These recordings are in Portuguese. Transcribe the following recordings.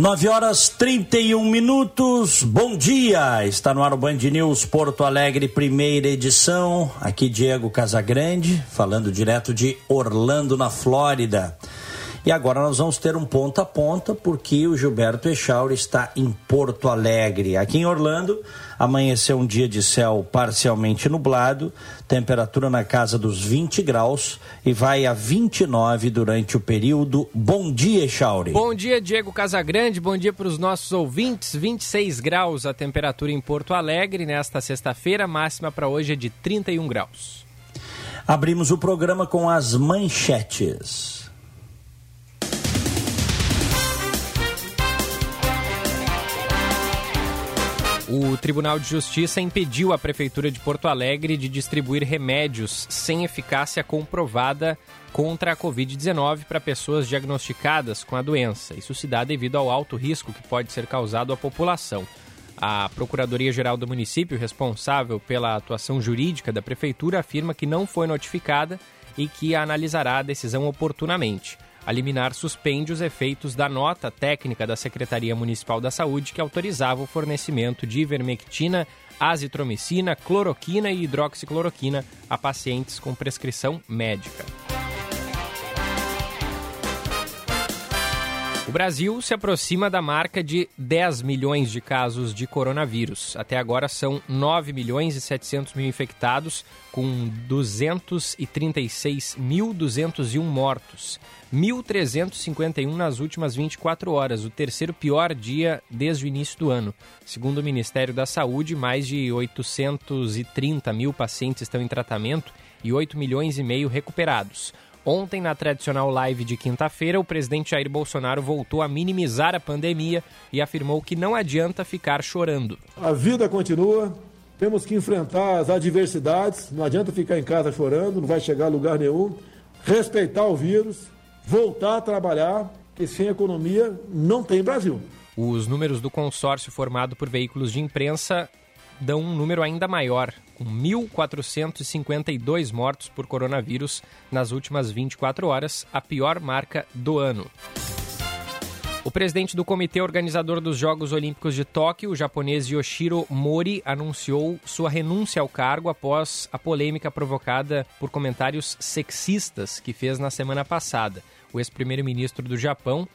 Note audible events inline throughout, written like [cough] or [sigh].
9 horas 31 minutos. Bom dia. Está no ar o Band News Porto Alegre, primeira edição. Aqui Diego Casagrande, falando direto de Orlando, na Flórida. E agora nós vamos ter um ponta a ponta, porque o Gilberto Echauri está em Porto Alegre. Aqui em Orlando, amanheceu um dia de céu parcialmente nublado, temperatura na casa dos 20 graus e vai a 29 durante o período. Bom dia, Echauri. Bom dia, Diego Casagrande. Bom dia para os nossos ouvintes. 26 graus a temperatura em Porto Alegre nesta sexta-feira, máxima para hoje é de 31 graus. Abrimos o programa com as manchetes. O Tribunal de Justiça impediu a Prefeitura de Porto Alegre de distribuir remédios sem eficácia comprovada contra a Covid-19 para pessoas diagnosticadas com a doença. Isso se dá devido ao alto risco que pode ser causado à população. A Procuradoria-Geral do município, responsável pela atuação jurídica da Prefeitura, afirma que não foi notificada e que analisará a decisão oportunamente. A liminar suspende os efeitos da nota técnica da Secretaria Municipal da Saúde que autorizava o fornecimento de ivermectina, azitromicina, cloroquina e hidroxicloroquina a pacientes com prescrição médica. O Brasil se aproxima da marca de 10 milhões de casos de coronavírus. Até agora são 9 milhões e 700 mil infectados, com 236.201 mortos. 1.351 nas últimas 24 horas, o terceiro pior dia desde o início do ano. Segundo o Ministério da Saúde, mais de 830 mil pacientes estão em tratamento e 8 milhões e meio recuperados. Ontem, na tradicional live de quinta-feira, o presidente Jair Bolsonaro voltou a minimizar a pandemia e afirmou que não adianta ficar chorando. A vida continua, temos que enfrentar as adversidades, não adianta ficar em casa chorando, não vai chegar a lugar nenhum. Respeitar o vírus, voltar a trabalhar, que sem economia não tem Brasil. Os números do consórcio formado por veículos de imprensa dão um número ainda maior, com 1.452 mortos por coronavírus nas últimas 24 horas, a pior marca do ano. O presidente do comitê organizador dos Jogos Olímpicos de Tóquio, o japonês Yoshiro Mori, anunciou sua renúncia ao cargo após a polêmica provocada por comentários sexistas que fez na semana passada. O ex-primeiro-ministro do Japão,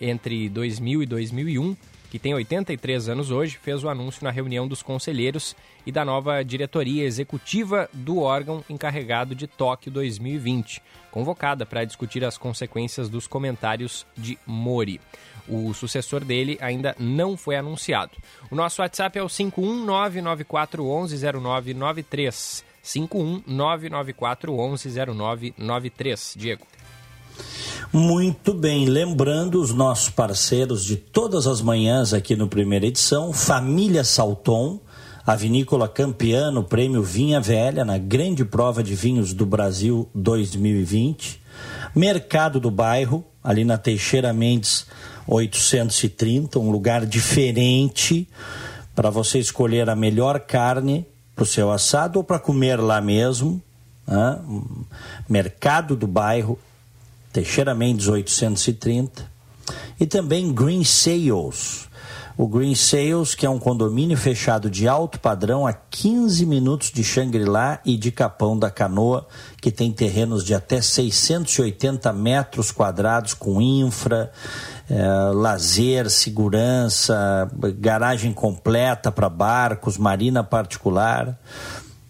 entre 2000 e 2001, que tem 83 anos hoje, fez o anúncio na reunião dos conselheiros e da nova diretoria executiva do órgão encarregado de Tóquio 2020, convocada para discutir as consequências dos comentários de Mori. O sucessor dele ainda não foi anunciado. O nosso WhatsApp é o 51994110993. 51994110993. Diego. Muito bem, lembrando os nossos parceiros de todas as manhãs aqui no primeira edição, Família Salton, a vinícola campeã no prêmio Vinha Velha na grande prova de vinhos do Brasil 2020, Mercado do Bairro, ali na Teixeira Mendes 830, um lugar diferente para você escolher a melhor carne para o seu assado ou para comer lá mesmo. Né? Mercado do Bairro, Teixeira Mendes 830. E também Green Sales. O Green Sales, que é um condomínio fechado de alto padrão a 15 minutos de Xangri-Lá e de Capão da Canoa, que tem terrenos de até 680 metros quadrados com infra, é, lazer, segurança, garagem completa para barcos, marina particular.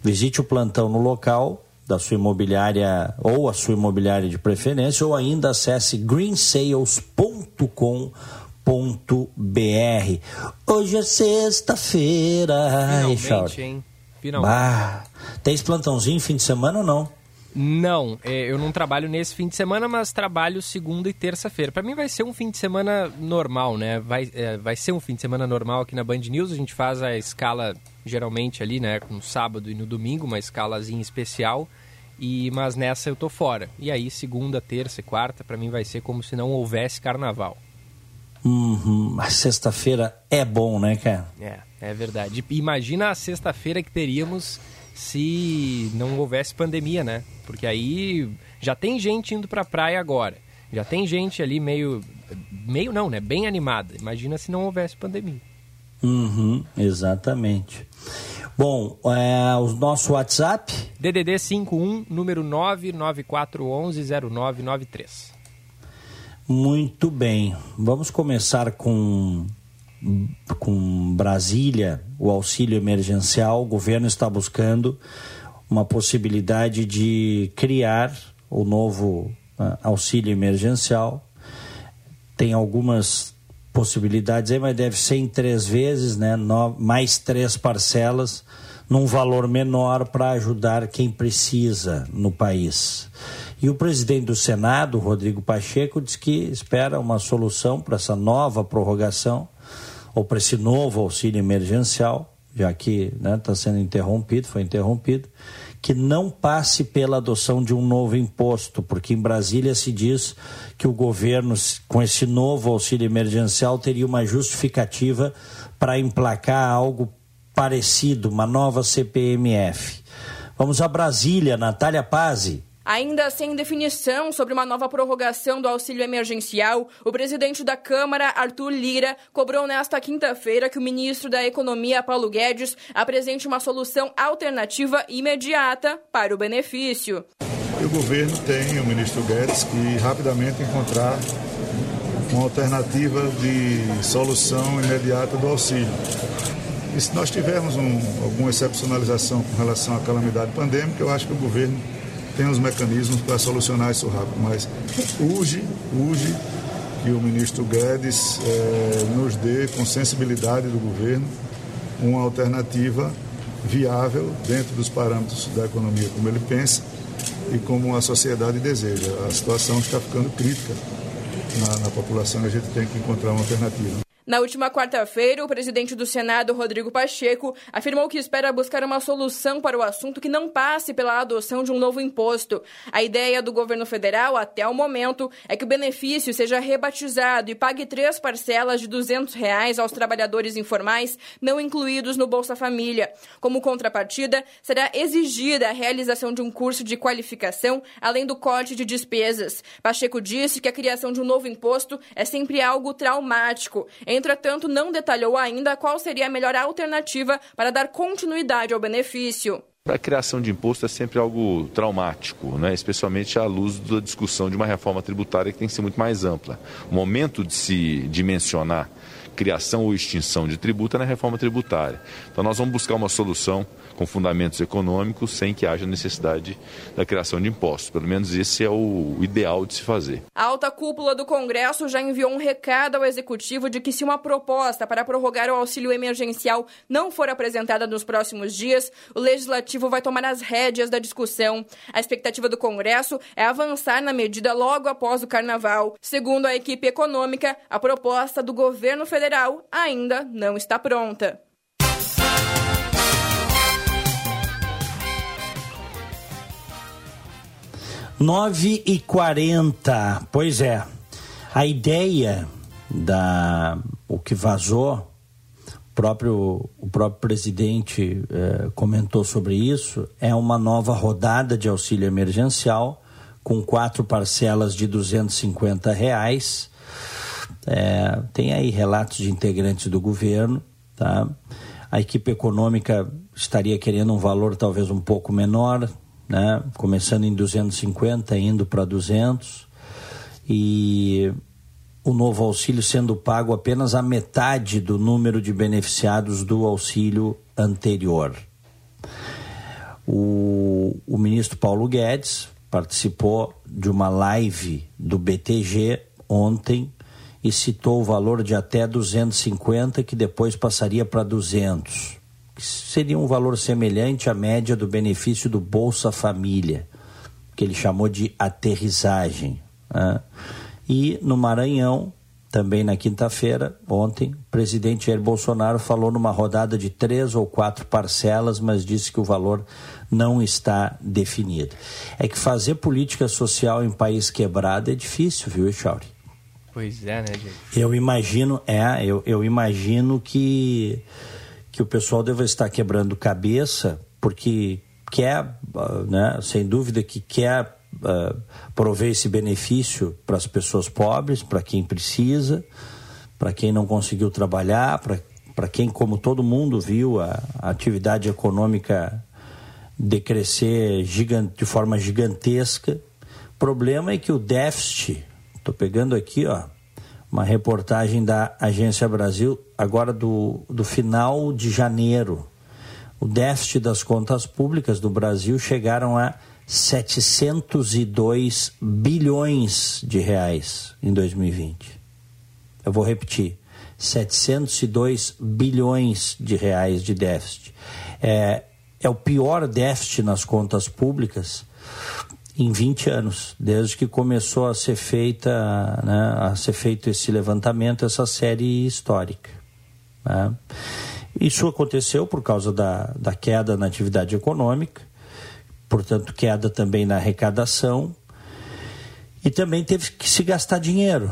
Visite o plantão no local da sua imobiliária ou a sua imobiliária de preferência ou ainda acesse greensales.com.br. Hoje é sexta-feira. Finalmente, hein? Finalmente. Bah, tem esse plantãozinho fim de semana ou não? Não, é, eu não trabalho nesse fim de semana, mas trabalho segunda e terça-feira. Para mim vai ser um fim de semana normal, né? Vai, é, vai ser um fim de semana normal aqui na Band News. A gente faz a escala geralmente ali, né? No sábado e no domingo, uma escalazinha especial. E mas nessa eu tô fora. E aí segunda, terça e quarta para mim vai ser como se não houvesse carnaval. Uhum. A sexta-feira é bom, né, cara? É, é verdade. Imagina a sexta-feira que teríamos se não houvesse pandemia, né? Porque aí já tem gente indo pra praia agora. Já tem gente ali meio. Meio não, né? Bem animada. Imagina se não houvesse pandemia. Uhum, exatamente. Bom, é, o nosso WhatsApp? DDD 51, número 994110993. Muito bem. Vamos começar com com Brasília, o auxílio emergencial, o governo está buscando uma possibilidade de criar o novo uh, auxílio emergencial. Tem algumas possibilidades aí, mas deve ser em três vezes, né? Mais três parcelas, num valor menor para ajudar quem precisa no país. E o presidente do Senado, Rodrigo Pacheco, diz que espera uma solução para essa nova prorrogação ou para esse novo auxílio emergencial, já que está né, tá sendo interrompido, foi interrompido, que não passe pela adoção de um novo imposto, porque em Brasília se diz que o governo, com esse novo auxílio emergencial, teria uma justificativa para emplacar algo parecido, uma nova CPMF. Vamos a Brasília, Natália Pazzi. Ainda sem definição sobre uma nova prorrogação do auxílio emergencial, o presidente da Câmara, Arthur Lira, cobrou nesta quinta-feira que o ministro da Economia, Paulo Guedes, apresente uma solução alternativa imediata para o benefício. O governo tem, o ministro Guedes, que rapidamente encontrar uma alternativa de solução imediata do auxílio. E se nós tivermos um, alguma excepcionalização com relação à calamidade pandêmica, eu acho que o governo tem os mecanismos para solucionar isso rápido, mas urge, urge que o ministro Guedes eh, nos dê, com sensibilidade do governo, uma alternativa viável dentro dos parâmetros da economia como ele pensa e como a sociedade deseja. A situação está ficando crítica na, na população e a gente tem que encontrar uma alternativa. Na última quarta-feira, o presidente do Senado, Rodrigo Pacheco, afirmou que espera buscar uma solução para o assunto que não passe pela adoção de um novo imposto. A ideia do governo federal, até o momento, é que o benefício seja rebatizado e pague três parcelas de 200 reais aos trabalhadores informais não incluídos no Bolsa Família. Como contrapartida, será exigida a realização de um curso de qualificação, além do corte de despesas. Pacheco disse que a criação de um novo imposto é sempre algo traumático. Entretanto, não detalhou ainda qual seria a melhor alternativa para dar continuidade ao benefício. A criação de imposto é sempre algo traumático, né? especialmente à luz da discussão de uma reforma tributária que tem que ser muito mais ampla. O momento de se dimensionar criação ou extinção de tributo é na reforma tributária. Então nós vamos buscar uma solução com fundamentos econômicos sem que haja necessidade da criação de impostos. Pelo menos esse é o ideal de se fazer. A alta cúpula do Congresso já enviou um recado ao Executivo de que se uma proposta para prorrogar o auxílio emergencial não for apresentada nos próximos dias, o Legislativo vai tomar as rédeas da discussão. A expectativa do Congresso é avançar na medida logo após o Carnaval. Segundo a equipe econômica, a proposta do governo federal ainda não está pronta. 9 e 40 pois é. A ideia da o que vazou, próprio, o próprio presidente eh, comentou sobre isso, é uma nova rodada de auxílio emergencial com quatro parcelas de 250 reais. É, tem aí relatos de integrantes do governo, tá? A equipe econômica estaria querendo um valor talvez um pouco menor, né? começando em 250, indo para 200, e o novo auxílio sendo pago apenas a metade do número de beneficiados do auxílio anterior. O, o ministro Paulo Guedes participou de uma live do BTG ontem e citou o valor de até 250, que depois passaria para 200 seria um valor semelhante à média do benefício do Bolsa Família. que ele chamou de aterrissagem. Né? E no Maranhão, também na quinta-feira, ontem, o presidente Jair Bolsonaro falou numa rodada de três ou quatro parcelas, mas disse que o valor não está definido. É que fazer política social em país quebrado é difícil, viu, Chauri? Pois é, né, gente? Eu imagino, é, eu, eu imagino que, que o pessoal deva estar quebrando cabeça, porque quer, né, sem dúvida que quer uh, prover esse benefício para as pessoas pobres, para quem precisa, para quem não conseguiu trabalhar, para quem, como todo mundo viu, a, a atividade econômica decrescer gigante, de forma gigantesca. O problema é que o déficit, estou pegando aqui, ó, uma reportagem da Agência Brasil, agora do, do final de janeiro. O déficit das contas públicas do Brasil chegaram a 702 bilhões de reais em 2020. Eu vou repetir: 702 bilhões de reais de déficit. É, é o pior déficit nas contas públicas em 20 anos, desde que começou a ser feita, né, a ser feito esse levantamento, essa série histórica. Né? Isso aconteceu por causa da, da queda na atividade econômica, portanto, queda também na arrecadação, e também teve que se gastar dinheiro.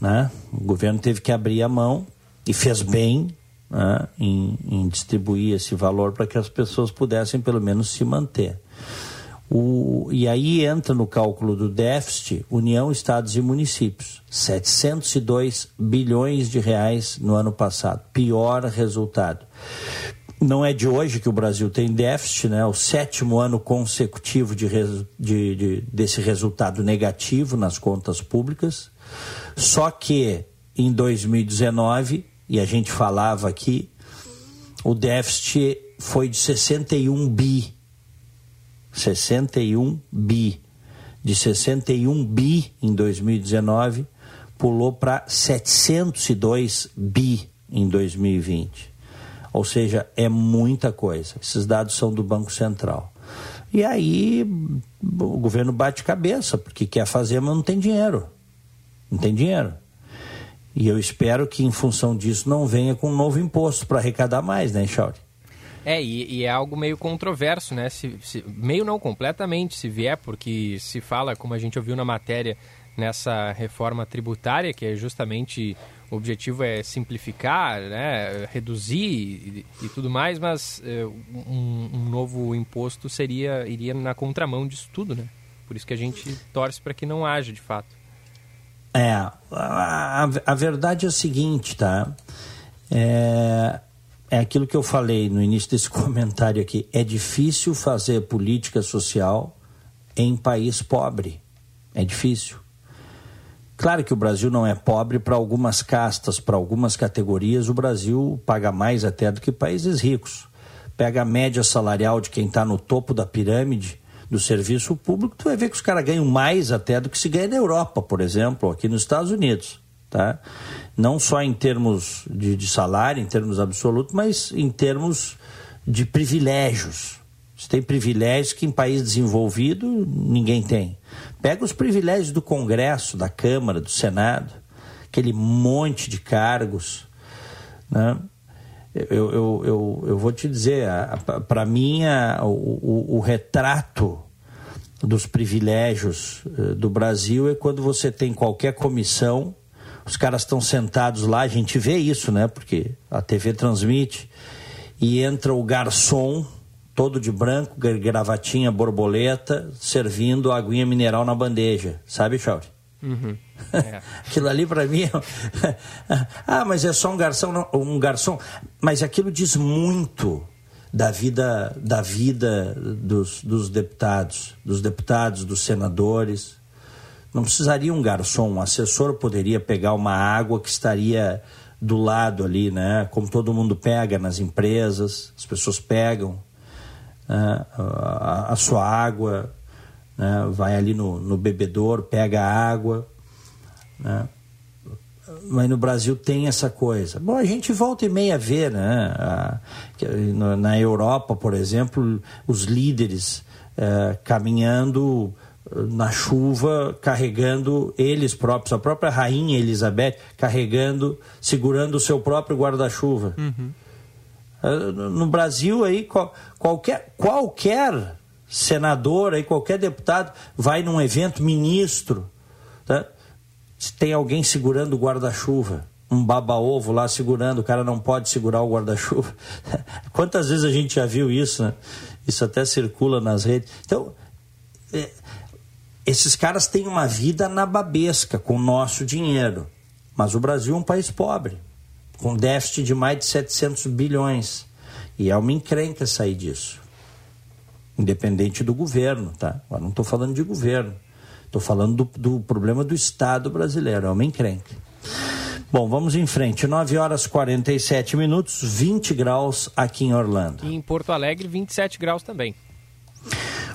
Né? O governo teve que abrir a mão e fez bem né, em, em, distribuir esse valor para que as pessoas pudessem pelo menos se manter. O, e aí entra no cálculo do déficit União, Estados e Municípios. 702 bilhões de reais no ano passado. Pior resultado. Não é de hoje que o Brasil tem déficit, né? O sétimo ano consecutivo de, de, de, desse resultado negativo nas contas públicas. Só que em 2019, e a gente falava aqui, o déficit foi de 61 bi. 61 bi. De 61 bi em 2019, pulou para 702 bi em 2020. Ou seja, é muita coisa. Esses dados são do Banco Central. E aí o governo bate cabeça, porque quer fazer, mas não tem dinheiro. Não tem dinheiro. E eu espero que, em função disso, não venha com um novo imposto para arrecadar mais, né, Chauri? É, e, e, é algo meio controverso, né? Se, se, meio não completamente, se vier, porque se fala, como a gente ouviu na matéria, nessa reforma tributária, que é justamente o objetivo é simplificar, né, reduzir e, e tudo mais, mas é, um, um, novo imposto seria iria na contramão disso tudo, né? Por isso que a gente torce para que não haja, de fato. É, a, a, a verdade é o seguinte, tá? É, é aquilo que eu falei no início desse [laughs] comentário aqui. É difícil fazer política social em país pobre. É difícil. Claro que o Brasil não é pobre para algumas castas, para algumas categorias, o Brasil paga mais até do que países ricos. Pega a média salarial de quem está no topo da pirâmide do serviço público, tu vai ver que os caras ganham mais até do que se ganha na Europa, por exemplo, aqui nos Estados Unidos. Tá? Não só em termos de, de salário, em termos absolutos, mas em termos de privilégios. Você tem privilégios que em país desenvolvido ninguém tem. Pega os privilégios do Congresso, da Câmara, do Senado, aquele monte de cargos. Né? Eu, eu, eu, eu vou te dizer, para mim, a, o, o, retrato dos privilégios eh, do Brasil é quando você tem qualquer comissão, os caras estão sentados lá, a gente vê isso, né? Porque a TV transmite, e entra o garçom todo de branco, gravatinha borboleta, servindo aguinha mineral na bandeja. Sabe, Chauri? Uhum. [laughs] É. aquilo ali para mim é... [laughs] ah mas é só um garçom não, um garçom mas aquilo diz muito da vida da vida dos, dos deputados dos deputados dos senadores não precisaria um garçom um assessor poderia pegar uma água que estaria do lado ali né como todo mundo pega nas empresas as pessoas pegam né, a, a, sua água, né, vai ali no, no pega a água. Né, mas no Brasil tem essa coisa. Bom, a gente volta e meia vê, né? na Europa, por exemplo, os líderes é, caminhando na chuva, carregando eles próprios, a própria rainha Elizabeth carregando, segurando o seu próprio guarda-chuva. Uhum. No Brasil aí qualquer qualquer senador aí qualquer deputado vai num evento ministro, tá? tem alguém segurando o guarda-chuva, um baba-ovo lá segurando, o cara não pode segurar o guarda-chuva. [laughs] Quantas vezes a gente já viu isso, né? Isso até circula nas redes. Então, é, esses caras têm uma vida nababesca com o nosso dinheiro. Mas o Brasil é um país pobre, com déficit de mais de 700 bilhões. E é uma encrenca sair disso. Independente do governo, tá? Agora não estou falando de governo. Estou falando do, do, problema do Estado brasileiro, é uma encrenca. Bom, vamos em frente. 9 horas 47 minutos, 20 graus aqui em Orlando. E em Porto Alegre, 27 graus também.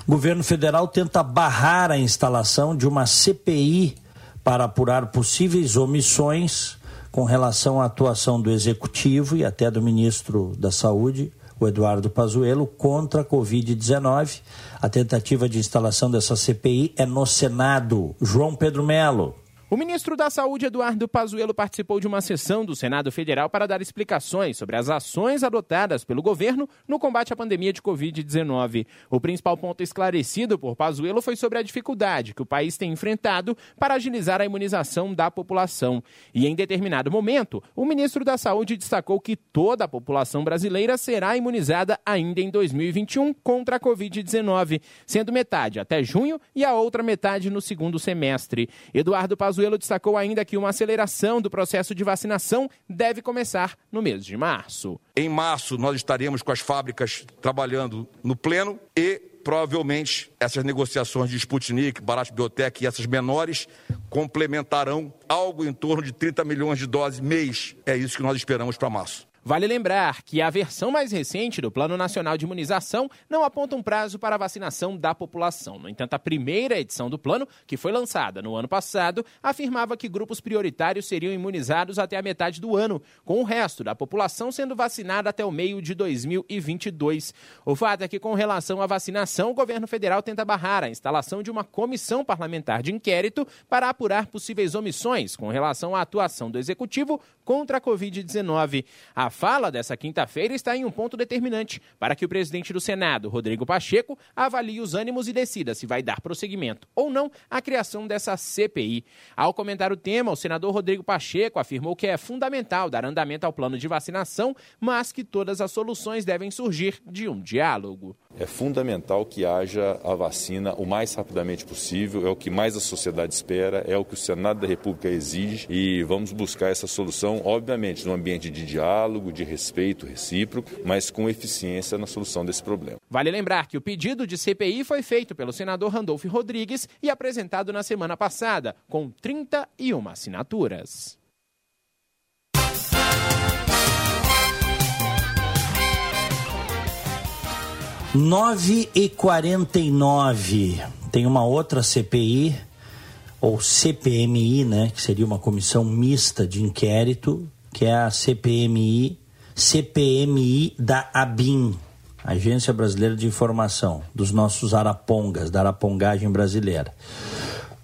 O governo federal tenta barrar a instalação de uma CPI para apurar possíveis omissões com relação à atuação do executivo e até do ministro da Saúde, o Eduardo Pazuello, contra a Covid-19. A tentativa de instalação dessa CPI é no Senado. João Pedro Melo. O ministro da Saúde, Eduardo Pazuello, participou de uma sessão do Senado Federal para dar explicações sobre as ações adotadas pelo governo no combate à pandemia de Covid-19. O principal ponto esclarecido por Pazuello foi sobre a dificuldade que o país tem enfrentado para agilizar a imunização da população. E em determinado momento, o ministro da Saúde destacou que toda a população brasileira será imunizada ainda em 2021 contra a Covid-19, sendo metade até junho e a outra metade no segundo semestre. Eduardo Pazuello Pazuello destacou ainda que uma aceleração do processo de vacinação deve começar no mês de março. Em março, nós estaremos com as fábricas trabalhando no pleno e provavelmente essas negociações de Sputnik, Barato Biotech e essas menores complementarão algo em torno de 30 milhões de doses mês. É isso que nós esperamos para março. Vale lembrar que a versão mais recente do Plano Nacional de Imunização não aponta um prazo para a vacinação da população. No entanto, a primeira edição do plano, que foi lançada no ano passado, afirmava que grupos prioritários seriam imunizados até a metade do ano, com o resto da população sendo vacinada até o meio de 2022. O fato é que, com relação à vacinação, o governo federal tenta barrar a instalação de uma comissão parlamentar de inquérito para apurar possíveis omissões com relação à atuação do executivo contra a Covid-19. A fala dessa quinta-feira está em um ponto determinante para que o presidente do Senado, Rodrigo Pacheco, avalie os ânimos e decida se vai dar prosseguimento ou não à criação dessa CPI. Ao comentar o tema, o senador Rodrigo Pacheco afirmou que é fundamental dar andamento ao plano de vacinação, mas que todas as soluções devem surgir de um diálogo. É fundamental que haja a vacina o mais rapidamente possível, é o que mais a sociedade espera, é o que o Senado da República exige e vamos buscar essa solução, obviamente, no ambiente de diálogo diálogo, de respeito recíproco, mas com eficiência na solução desse problema. Vale lembrar que o pedido de CPI foi feito pelo senador Randolfo Rodrigues e apresentado na semana passada, com 31 assinaturas. Nove e quarenta e nove. Tem uma outra CPI ou CPMI, né, que seria uma comissão mista de inquérito que é a CPMI, CPMI da ABIN, Agência Brasileira de Informação, dos nossos arapongas, da arapongagem brasileira.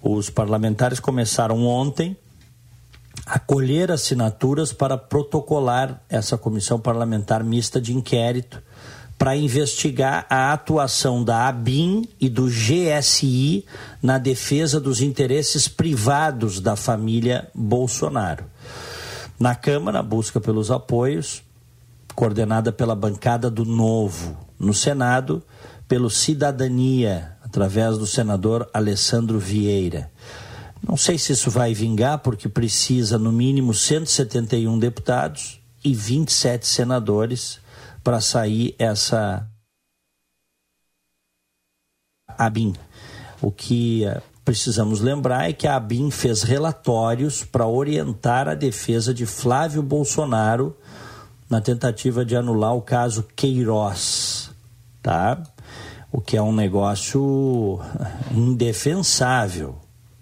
Os parlamentares começaram ontem a colher assinaturas para protocolar essa comissão parlamentar mista de inquérito para investigar a atuação da ABIN e do GSI na defesa dos interesses privados da família Bolsonaro. Na Câmara, a busca pelos apoios, coordenada pela bancada do Novo. No Senado, pelo Cidadania, através do senador Alessandro Vieira. Não sei se isso vai vingar, porque precisa no mínimo 171 deputados e 27 senadores para sair essa ABIN. O que eh, precisamos lembrar é que a ABIN fez relatórios para orientar a defesa de Flávio Bolsonaro na tentativa de anular o caso Queiroz, tá? O que é um negócio indefensável,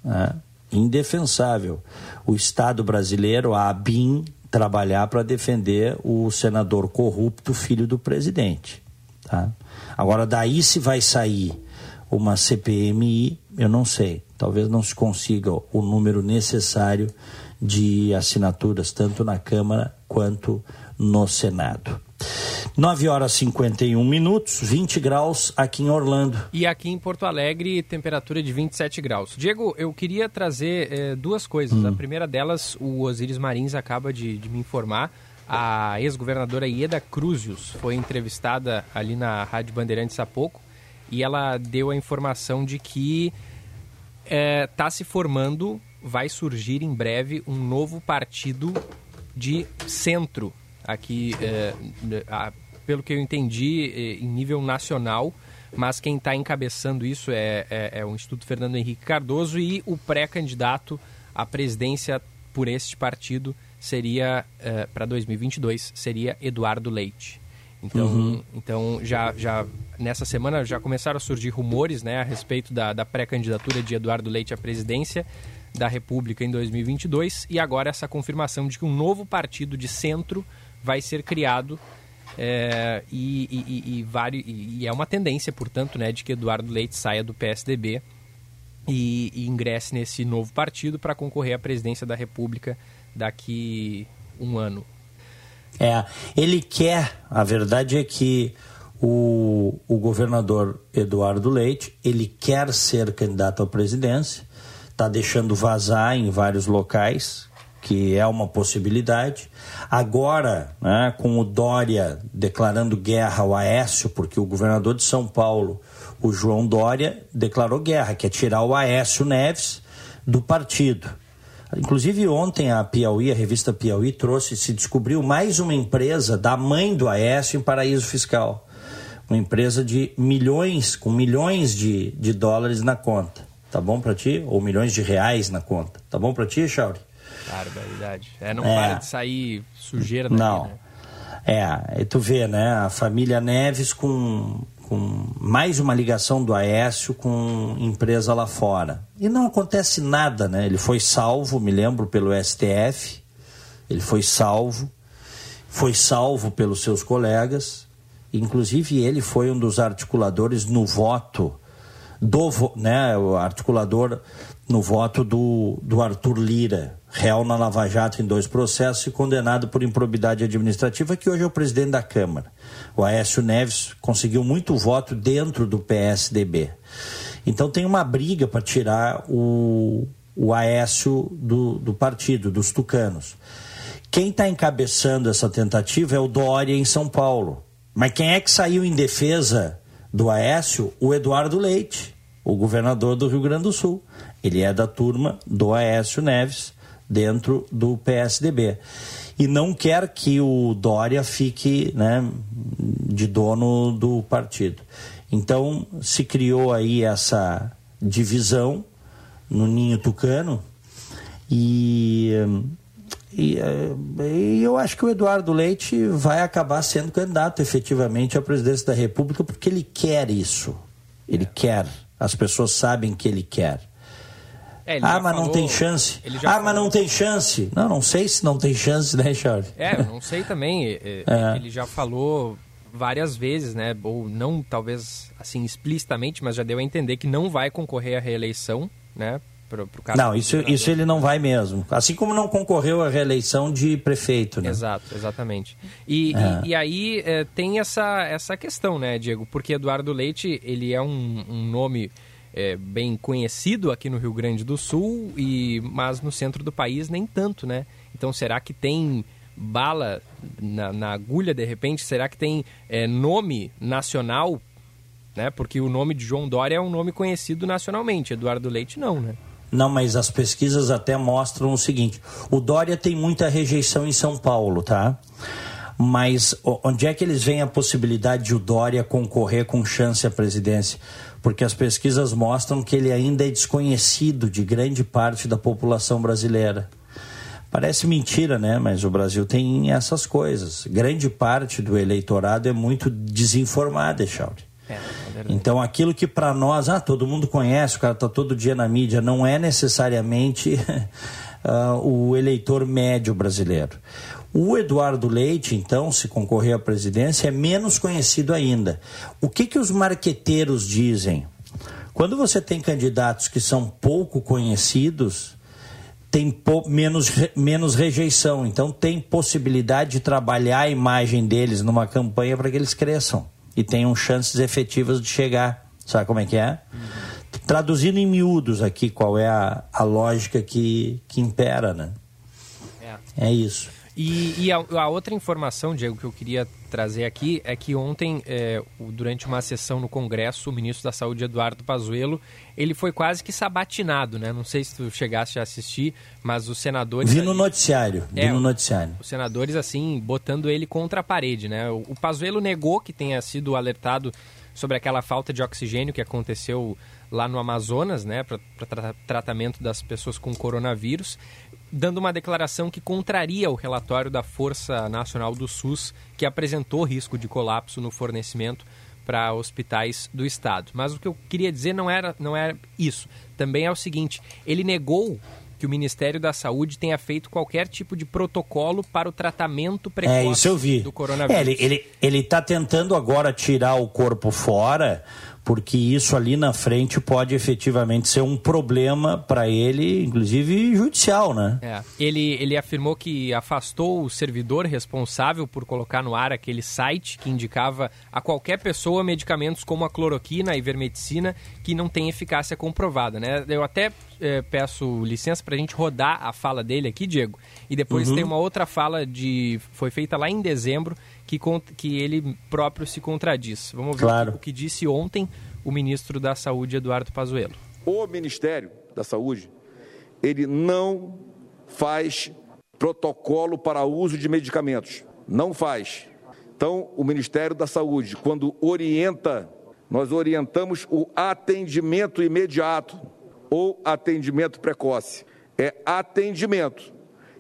né? indefensável o Estado brasileiro, a ABIN, trabalhar para defender o senador corrupto, filho do presidente. Tá? Agora, daí se vai sair uma CPMI, eu não sei. Talvez não se consiga o número necessário de assinaturas, tanto na Câmara quanto no Senado. 9 horas e 51 minutos, 20 graus aqui em Orlando. E aqui em Porto Alegre, temperatura de 27 graus. Diego, eu queria trazer eh, duas coisas. Hum. A primeira delas, o Osiris Marins acaba de, de me informar. A ex-governadora Ieda Cruzius foi entrevistada ali na Rádio Bandeirantes há pouco e ela deu a informação de que está eh, se formando, vai surgir em breve um novo partido de centro aqui, é, a, pelo que eu entendi, é, em nível nacional, mas quem está encabeçando isso é, é, é, o Instituto Fernando Henrique Cardoso e o pré-candidato à presidência por este partido seria, é, para 2022, seria Eduardo Leite. Então, uhum. então já, já nessa semana já começaram a surgir rumores né, a respeito da, da pré-candidatura de Eduardo Leite à presidência da República em 2022 e agora essa confirmação de que um novo partido de centro vai ser criado é, e, e, e, vários, e, é uma tendência, portanto, né, de que Eduardo Leite saia do PSDB e, e ingresse nesse novo partido para concorrer à presidência da República daqui um ano. É, ele quer, a verdade é que o, o governador Eduardo Leite, ele quer ser candidato à presidência, está deixando vazar em vários locais que é uma possibilidade. Agora, né, com o Dória declarando guerra ao Aécio, porque o governador de São Paulo, o João Dória, declarou guerra, que é tirar o Aécio Neves do partido. Inclusive ontem a Piauí, a revista Piauí, trouxe, se descobriu mais uma empresa da mãe do Aécio em paraíso fiscal. Uma empresa de milhões, com milhões de, de dólares na conta. Tá bom para ti? Ou milhões de reais na conta. Tá bom para ti, Chauri? Barbaridade. É, não é. para de sair sujeira daqui, Não. Né? É, e tu vê, né? A família Neves com, com mais uma ligação do Aécio com empresa lá fora. E não acontece nada, né? Ele foi salvo, me lembro, pelo STF. Ele foi salvo. Foi salvo pelos seus colegas. Inclusive, ele foi um dos articuladores no voto do, né, o articulador no voto do, do Arthur Lira, réu na Lava Jato em dois processos e condenado por improbidade administrativa, que hoje é o presidente da Câmara. O Aécio Neves conseguiu muito voto dentro do PSDB. Então tem uma briga para tirar o, o Aécio do, do partido, dos tucanos. Quem está encabeçando essa tentativa é o Dória em São Paulo. Mas quem é que saiu em defesa do Aécio? O Eduardo Leite, o governador do Rio Grande do Sul. Ele é da turma do Aécio Neves dentro do PSDB. E não quer que o Dória fique né, de dono do partido. Então se criou aí essa divisão no ninho tucano e, e, e, eu acho que o Eduardo Leite vai acabar sendo candidato efetivamente à presidência da República porque ele quer isso. Ele é. quer. As pessoas sabem que ele quer. É, ah, mas falou, não tem chance. Ah, falou. mas não tem chance. Não, não sei se não tem chance, né, Charles? É, eu não sei também. É, é. Ele já falou várias vezes, né? Ou não, talvez, assim, explicitamente, mas já deu a entender que não vai concorrer à reeleição, né? Pro, pro não, isso, isso ele não vai mesmo. Assim como não concorreu à reeleição de prefeito, né? Exato, exatamente. E, é. e, e, aí é, tem essa, essa questão, né, Diego? Porque Eduardo Leite, ele é um, um nome é, bem conhecido aqui no Rio Grande do Sul, e mas no centro do país nem tanto, né? Então será que tem bala na, na agulha de repente? Será que tem é, nome nacional? Né? Porque o nome de João Dória é um nome conhecido nacionalmente, Eduardo Leite não, né? Não, mas as pesquisas até mostram o seguinte: o Dória tem muita rejeição em São Paulo, tá? Mas onde é que eles veem a possibilidade de o Dória concorrer com chance à presidência? Porque as pesquisas mostram que ele ainda é desconhecido de grande parte da população brasileira. Parece mentira, né? Mas o Brasil tem essas coisas. Grande parte do eleitorado é muito desinformada, Chauri. É, é então, aquilo que para nós, ah, todo mundo conhece, o cara está todo dia na mídia, não é necessariamente uh, [laughs] o eleitor médio brasileiro. O Eduardo Leite, então, se concorrer à presidência, é menos conhecido ainda. O que, que os marqueteiros dizem? Quando você tem candidatos que são pouco conhecidos, tem menos, menos rejeição. Então, tem possibilidade de trabalhar a imagem deles numa campanha para que eles cresçam e tenham chances efetivas de chegar. Sabe como é que é? Traduzindo em miúdos aqui qual é a, a lógica que, que impera, né? É, é isso. E, e a, a, outra informação, Diego, que eu queria trazer aqui é que ontem, é, durante uma sessão no Congresso, o ministro da Saúde, Eduardo Pazuello, ele foi quase que sabatinado, né? Não sei se tu chegaste a assistir, mas os senadores... Vi no noticiário, vi é, no noticiário. Os senadores, assim, botando ele contra a parede, né? O, o Pazuello negou que tenha sido alertado sobre aquela falta de oxigênio que aconteceu lá no Amazonas, né, para tra tratamento das pessoas com coronavírus, dando uma declaração que contraria o relatório da Força Nacional do SUS, que apresentou risco de colapso no fornecimento para hospitais do estado. Mas o que eu queria dizer não era, não era isso. Também é o seguinte: ele negou que o Ministério da Saúde tenha feito qualquer tipo de protocolo para o tratamento precoce é, isso eu vi. do coronavírus. É, ele está tá tentando agora tirar o corpo fora porque isso ali na frente pode efetivamente ser um problema para ele, inclusive judicial, né? É. Ele, ele afirmou que afastou o servidor responsável por colocar no ar aquele site que indicava a qualquer pessoa medicamentos como a cloroquina, a ivermectina, que não tem eficácia comprovada, né? Eu até é, peço licença para a gente rodar a fala dele aqui, Diego, e depois uhum. tem uma outra fala de foi feita lá em dezembro que, que ele próprio se contradiz. Vamos ver claro. o que disse ontem o ministro da Saúde, Eduardo Pazuello. O Ministério da Saúde, ele não faz protocolo para uso de medicamentos. Não faz. Então, o Ministério da Saúde, quando orienta, nós orientamos o atendimento imediato ou atendimento precoce. É atendimento.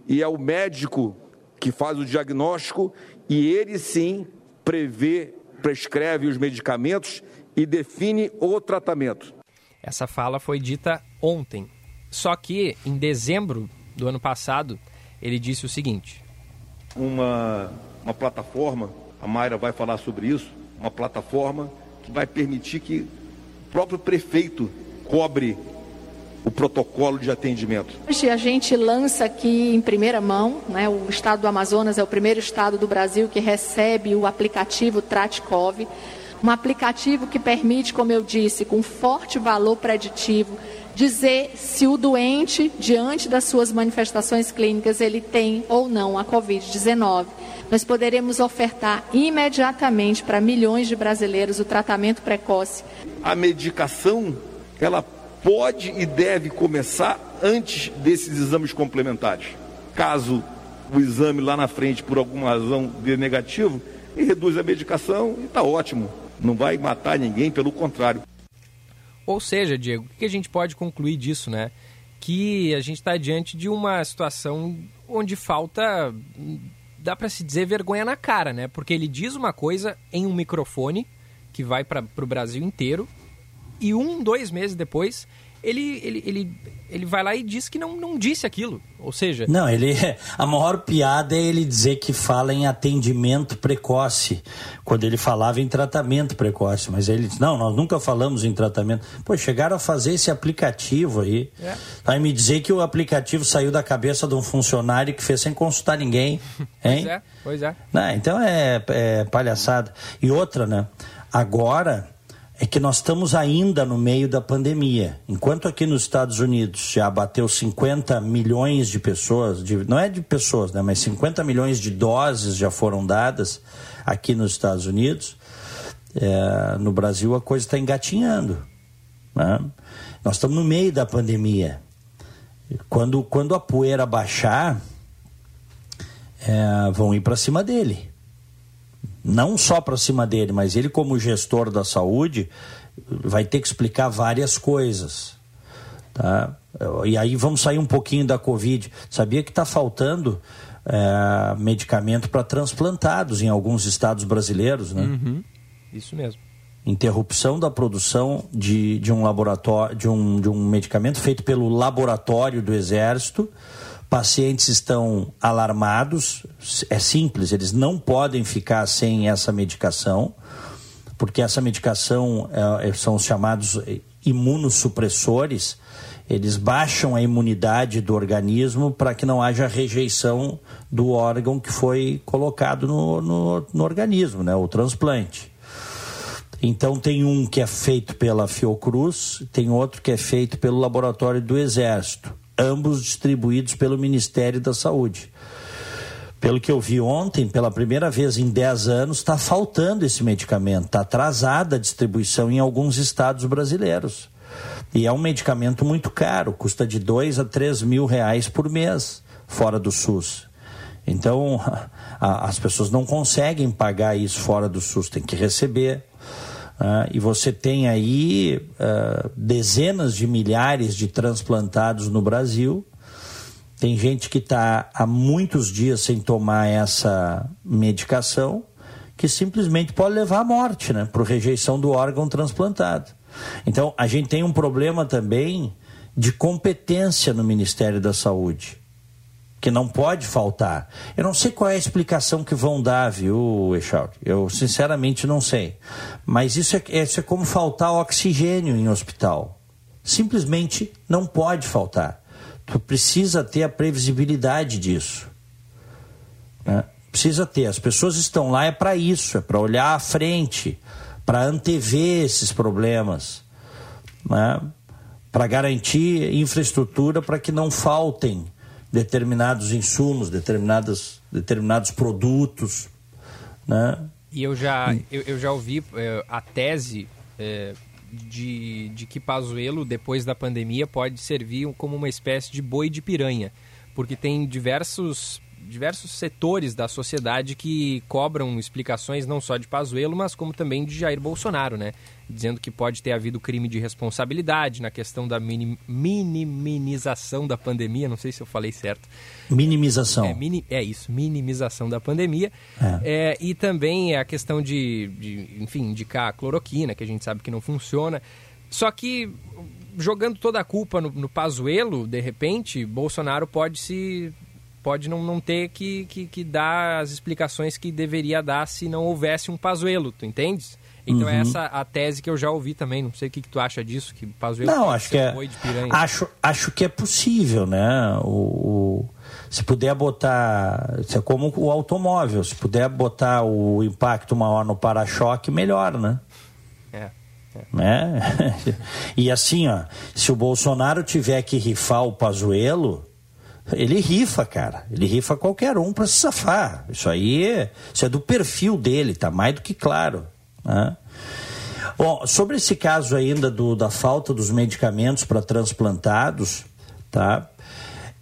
E é o médico que faz o diagnóstico e ele sim prevê, prescreve os medicamentos e define o tratamento. Essa fala foi dita ontem. Só que em dezembro do ano passado, ele disse o seguinte: uma, uma plataforma, a Mayra vai falar sobre isso, uma plataforma que vai permitir que o próprio prefeito cobre o protocolo de atendimento? Hoje a gente lança aqui em primeira mão, né, o estado do Amazonas é o primeiro estado do Brasil que recebe o aplicativo Tratkov, um aplicativo que permite, como eu disse, com forte valor preditivo, dizer se o doente, diante das suas manifestações clínicas, ele tem ou não a Covid-19. Nós poderemos ofertar imediatamente para milhões de brasileiros o tratamento precoce. A medicação, ela pode e deve começar antes desses exames complementares. Caso o exame lá na frente, por alguma razão, dê negativo, e reduz a medicação e está ótimo. Não vai matar ninguém, pelo contrário. Ou seja, Diego, o que a gente pode concluir disso, né? Que a gente está diante de uma situação onde falta, dá para se dizer, vergonha na cara, né? Porque ele diz uma coisa em um microfone que vai para o Brasil inteiro e um, dois meses depois, ele, ele, ele, ele vai lá e diz que não, não disse aquilo. Ou seja. Não, ele. [laughs] A maior piada é ele dizer que fala em atendimento precoce, quando ele falava em tratamento precoce. Mas ele disse: não, nós nunca falamos em tratamento. Pô, chegaram a fazer esse aplicativo aí. É. Vai me dizer que o aplicativo saiu da cabeça de um funcionário que fez sem consultar ninguém. [laughs] Hein? pois é, pois é. Não, então é, é palhaçada. E outra, né? Agora é que nós estamos ainda no meio da pandemia. Enquanto aqui nos Estados Unidos já bateu 50 milhões de pessoas, de, não é de pessoas, né, mas 50 milhões de doses já foram dadas aqui nos Estados Unidos, é, no Brasil a coisa está engatinhando. Né? Nós estamos no meio da pandemia. Quando, quando a poeira baixar, é, vão ir para cima dele não só para cima dele, mas ele como gestor da saúde vai ter que explicar várias coisas, tá? E aí vamos sair um pouquinho da Covid. Sabia que está faltando é, medicamento para transplantados em alguns estados brasileiros, né? Uhum. Isso mesmo. interrupção da produção de, de um laboratório de um, de um medicamento feito pelo laboratório do Exército. Pacientes estão alarmados, é simples, eles não podem ficar sem essa medicação, porque essa medicação é, é são os chamados imunossupressores, eles baixam a imunidade do organismo para que não haja rejeição do órgão que foi colocado no, no, no organismo, né, o transplante. Então tem um que é feito pela Fiocruz, tem outro que é feito pelo Laboratório do Exército, ambos distribuídos pelo Ministério da Saúde. Pelo que eu vi ontem, pela primeira vez em 10 anos, está faltando esse medicamento, está atrasada a distribuição em alguns estados brasileiros. E é um medicamento muito caro, custa de 2 a 3 mil reais por mês, fora do SUS. Então, [laughs] a, as pessoas não conseguem pagar isso fora do SUS, tem que receber. Uh, e você tem aí uh, dezenas de milhares de transplantados no Brasil. Tem gente que está há muitos dias sem tomar essa medicação, que simplesmente pode levar à morte, né? Por rejeição do órgão transplantado. Então, a gente tem um problema também de competência no Ministério da Saúde que não pode faltar. Eu não sei qual é a explicação que vão dar, viu, Echauri? Eu sinceramente não sei. Mas isso é, isso é como faltar oxigênio em hospital. Simplesmente não pode faltar. Tu precisa ter a previsibilidade disso. Né? Precisa ter. As pessoas estão lá é para isso, é para olhar à frente, para antever esses problemas, né? para garantir infraestrutura para que não faltem determinados insumos, determinados, determinados produtos. Né? E eu já, eu, eu já ouvi é, a tese é, de, de que Pazuello, depois da pandemia, pode servir como uma espécie de boi de piranha, porque tem diversos diversos setores da sociedade que cobram explicações não só de Pazuello, mas como também de Jair Bolsonaro, né? Dizendo que pode ter havido crime de responsabilidade na questão da minim, minimização da pandemia, não sei se eu falei certo. Minimização. É, mini, é isso, minimização da pandemia. É. É, e também a questão de, de, enfim, indicar a cloroquina, que a gente sabe que não funciona. Só que jogando toda a culpa no, no Pazuello, de repente, Bolsonaro pode se pode não, não ter que, que, que, dar as explicações que deveria dar se não houvesse um Pazuelo, tu entendes? Então uhum. é essa a tese que eu já ouvi também. Não sei o que, que tu acha disso, que Pazuelo não, acho que é, acho, acho que é possível, né? O, o, se puder botar, é como o automóvel, se puder botar o impacto maior no para-choque, melhor, né? É. É. Né? [laughs] e assim, ó, se o Bolsonaro tiver que rifar o Pazuelo, ele rifa, cara. Ele rifa qualquer um para se safar. Isso aí isso é do perfil dele, tá mais do que claro. Né? Bom, sobre esse caso ainda do, da falta dos medicamentos para transplantados, tá?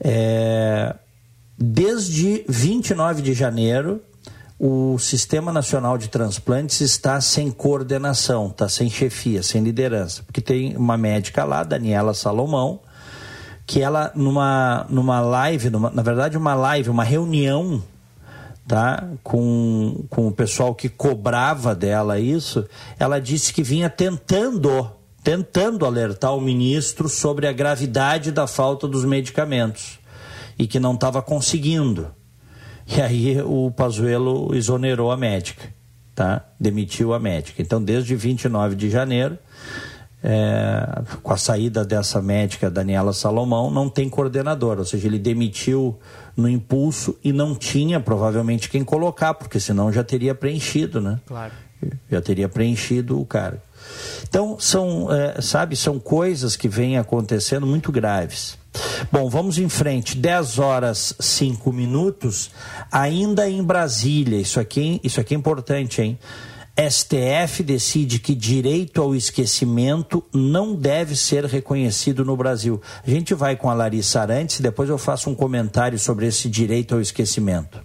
É, desde 29 de janeiro, o Sistema Nacional de Transplantes está sem coordenação, está sem chefia, sem liderança, porque tem uma médica lá, Daniela Salomão, que ela, numa, numa live, numa, na verdade, uma live, uma reunião tá? com, com o pessoal que cobrava dela isso, ela disse que vinha tentando, tentando alertar o ministro sobre a gravidade da falta dos medicamentos e que não estava conseguindo. E aí o Pazuello exonerou a médica, tá? Demitiu a médica. Então, desde 29 de janeiro, é, com a saída dessa médica Daniela Salomão, não tem coordenador, ou seja, ele demitiu no impulso e não tinha provavelmente quem colocar, porque senão já teria preenchido, né? Claro. Já teria preenchido o cara. Então, são, é, sabe, são coisas que vêm acontecendo muito graves. Bom, vamos em frente. 10 horas 5 minutos, ainda em Brasília. Isso aqui, isso aqui é importante, hein? STF decide que direito ao esquecimento não deve ser reconhecido no Brasil. A gente vai com a Larissa Arantes e depois eu faço um comentário sobre esse direito ao esquecimento.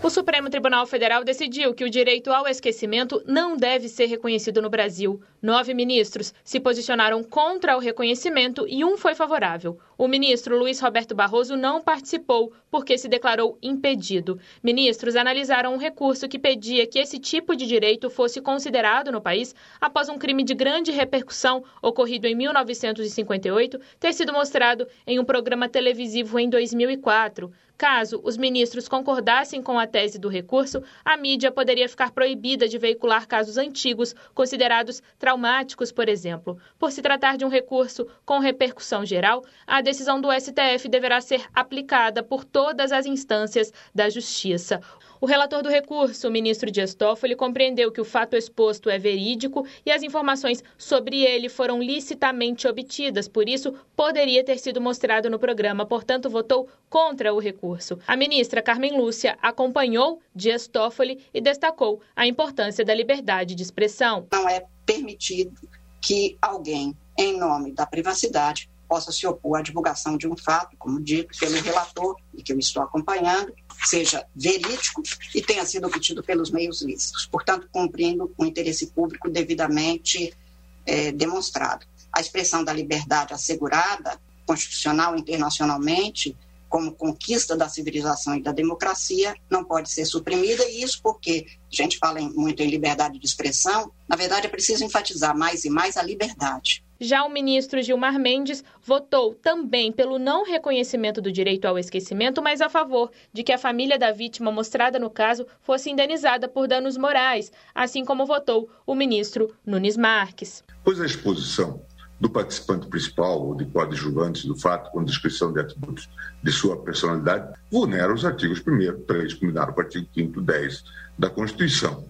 O Supremo Tribunal Federal decidiu que o direito ao esquecimento não deve ser reconhecido no Brasil. Nove ministros se posicionaram contra o reconhecimento e um foi favorável. O ministro Luiz Roberto Barroso não participou porque se declarou impedido. Ministros analisaram um recurso que pedia que esse tipo de direito fosse considerado no país após um crime de grande repercussão ocorrido em 1958 ter sido mostrado em um programa televisivo em 2004. Caso os ministros concordassem com a tese do recurso, a mídia poderia ficar proibida de veicular casos antigos, considerados traumáticos, por exemplo. Por se tratar de um recurso com repercussão geral, a decisão do STF deverá ser aplicada por todas as instâncias da Justiça. O relator do recurso, o ministro Dias Toffoli, compreendeu que o fato exposto é verídico e as informações sobre ele foram licitamente obtidas, por isso poderia ter sido mostrado no programa, portanto votou contra o recurso. A ministra Carmen Lúcia acompanhou Dias Toffoli e destacou a importância da liberdade de expressão. Não é permitido que alguém, em nome da privacidade, possa se opor à divulgação de um fato, como dito pelo relator e que eu estou acompanhando, seja verídico e tenha sido obtido pelos meios lícitos, portanto, cumprindo o interesse público devidamente é, demonstrado. A expressão da liberdade assegurada, constitucional e internacionalmente, como conquista da civilização e da democracia, não pode ser suprimida, e isso porque a gente fala muito em liberdade de expressão, na verdade é preciso enfatizar mais e mais a liberdade. Já o ministro Gilmar Mendes votou também pelo não reconhecimento do direito ao esquecimento, mas a favor de que a família da vítima mostrada no caso fosse indenizada por danos morais, assim como votou o ministro Nunes Marques. Pois a exposição do participante principal ou de coadjuvantes do fato com descrição de atributos de sua personalidade vulnera os artigos 1 3, combinado com o artigo 5 10 da Constituição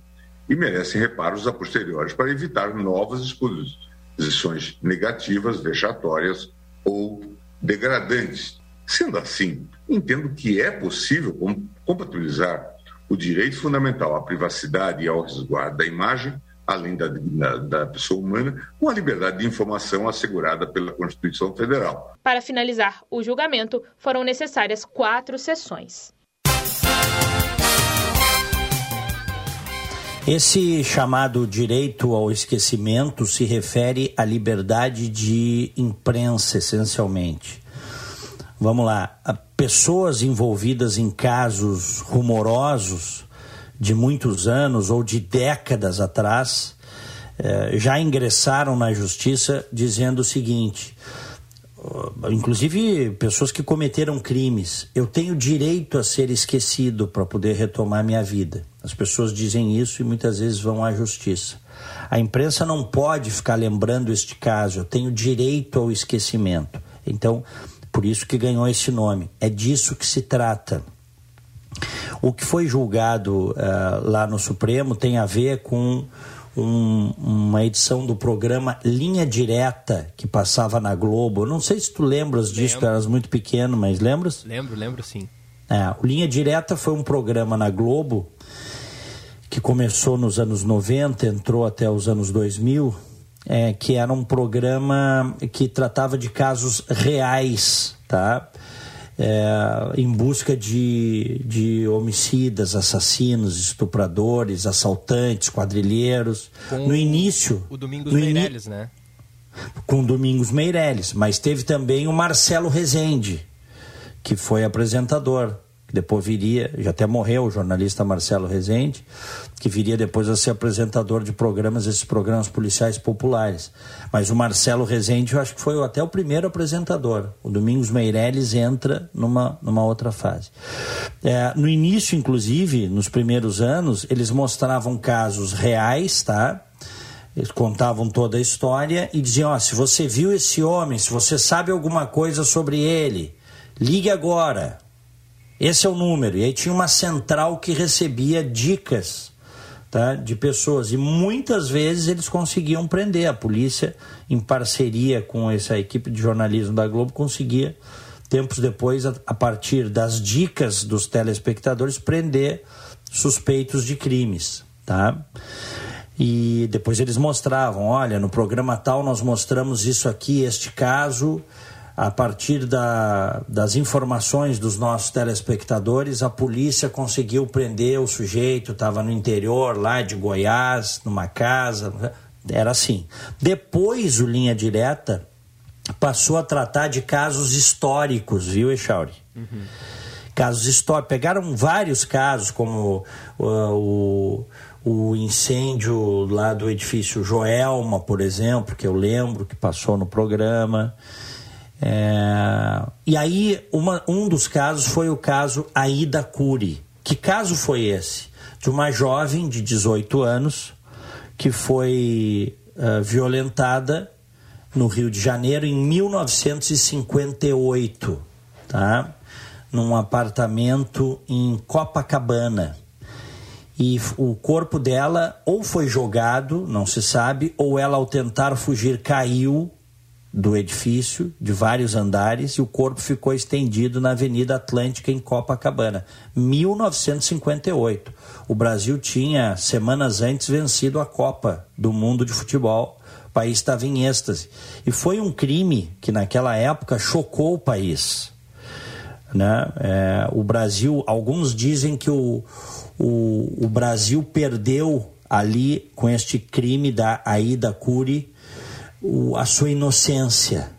e merecem reparos a posteriores para evitar novas exposições posições negativas, vexatórias ou degradantes. Sendo assim, entendo que é possível compatibilizar o direito fundamental à privacidade e ao resguardo da imagem, além da dignidade da pessoa humana, com a liberdade de informação assegurada pela Constituição Federal. Para finalizar o julgamento, foram necessárias quatro sessões. Esse chamado direito ao esquecimento se refere à liberdade de imprensa, essencialmente. Vamos lá, pessoas envolvidas em casos rumorosos de muitos anos ou de décadas atrás eh, já ingressaram na justiça dizendo o seguinte: inclusive pessoas que cometeram crimes. Eu tenho direito a ser esquecido para poder retomar minha vida. As pessoas dizem isso e muitas vezes vão à justiça. A imprensa não pode ficar lembrando este caso. Eu tenho direito ao esquecimento. Então, por isso que ganhou esse nome. É disso que se trata. O que foi julgado uh, lá no Supremo tem a ver com um, uma edição do programa Linha Direta que passava na Globo. não sei se tu lembras disso, tu eras muito pequeno, mas lembras? Lembro, lembro sim. É, o Linha Direta foi um programa na Globo que começou nos anos 90, entrou até os anos 2000, é, que era um programa que tratava de casos reais, tá? É, em busca de, de homicidas, assassinos, estupradores, assaltantes, quadrilheiros. Com no início. O Domingos Meirelles, né? Com Domingos Meirelles, mas teve também o Marcelo Rezende, que foi apresentador que depois viria, já até morreu o jornalista Marcelo Rezende, que viria depois a ser apresentador de programas, esses programas policiais populares. Mas o Marcelo Rezende, eu acho que foi até o primeiro apresentador. O Domingos Meirelles entra numa, numa outra fase. É, no início, inclusive, nos primeiros anos, eles mostravam casos reais, tá? Eles contavam toda a história e diziam: ó, se você viu esse homem, se você sabe alguma coisa sobre ele, ligue agora. Esse é o número. E aí tinha uma central que recebia dicas tá, de pessoas. E muitas vezes eles conseguiam prender. A polícia, em parceria com essa equipe de jornalismo da Globo, conseguia, tempos depois, a, partir das dicas dos telespectadores, prender suspeitos de crimes. Tá? E depois eles mostravam: olha, no programa tal nós mostramos isso aqui, este caso a partir da, das informações dos nossos telespectadores, a polícia conseguiu prender o sujeito, estava no interior lá de Goiás, numa casa, era assim. Depois o Linha Direta passou a tratar de casos históricos, viu, Echauri? Uhum. Casos históricos. Pegaram vários casos, como uh, o, o incêndio lá do edifício Joelma, por exemplo, que eu lembro que passou no programa. É... E aí, uma, um dos casos foi o caso Aida Cury. Que caso foi esse? De uma jovem de 18 anos que foi uh, violentada no Rio de Janeiro em 1958, tá? Num apartamento em Copacabana. E o corpo dela ou foi jogado, não se sabe, ou ela ao tentar fugir caiu do edifício de vários andares e o corpo ficou estendido na Avenida Atlântica em Copacabana. 1958. O Brasil tinha semanas antes vencido a Copa do Mundo de Futebol. O país estava em êxtase. E foi um crime que naquela época chocou o país. Né? É, o Brasil, alguns dizem que o, o, o Brasil perdeu ali com este crime da Aida Cury o, a sua inocência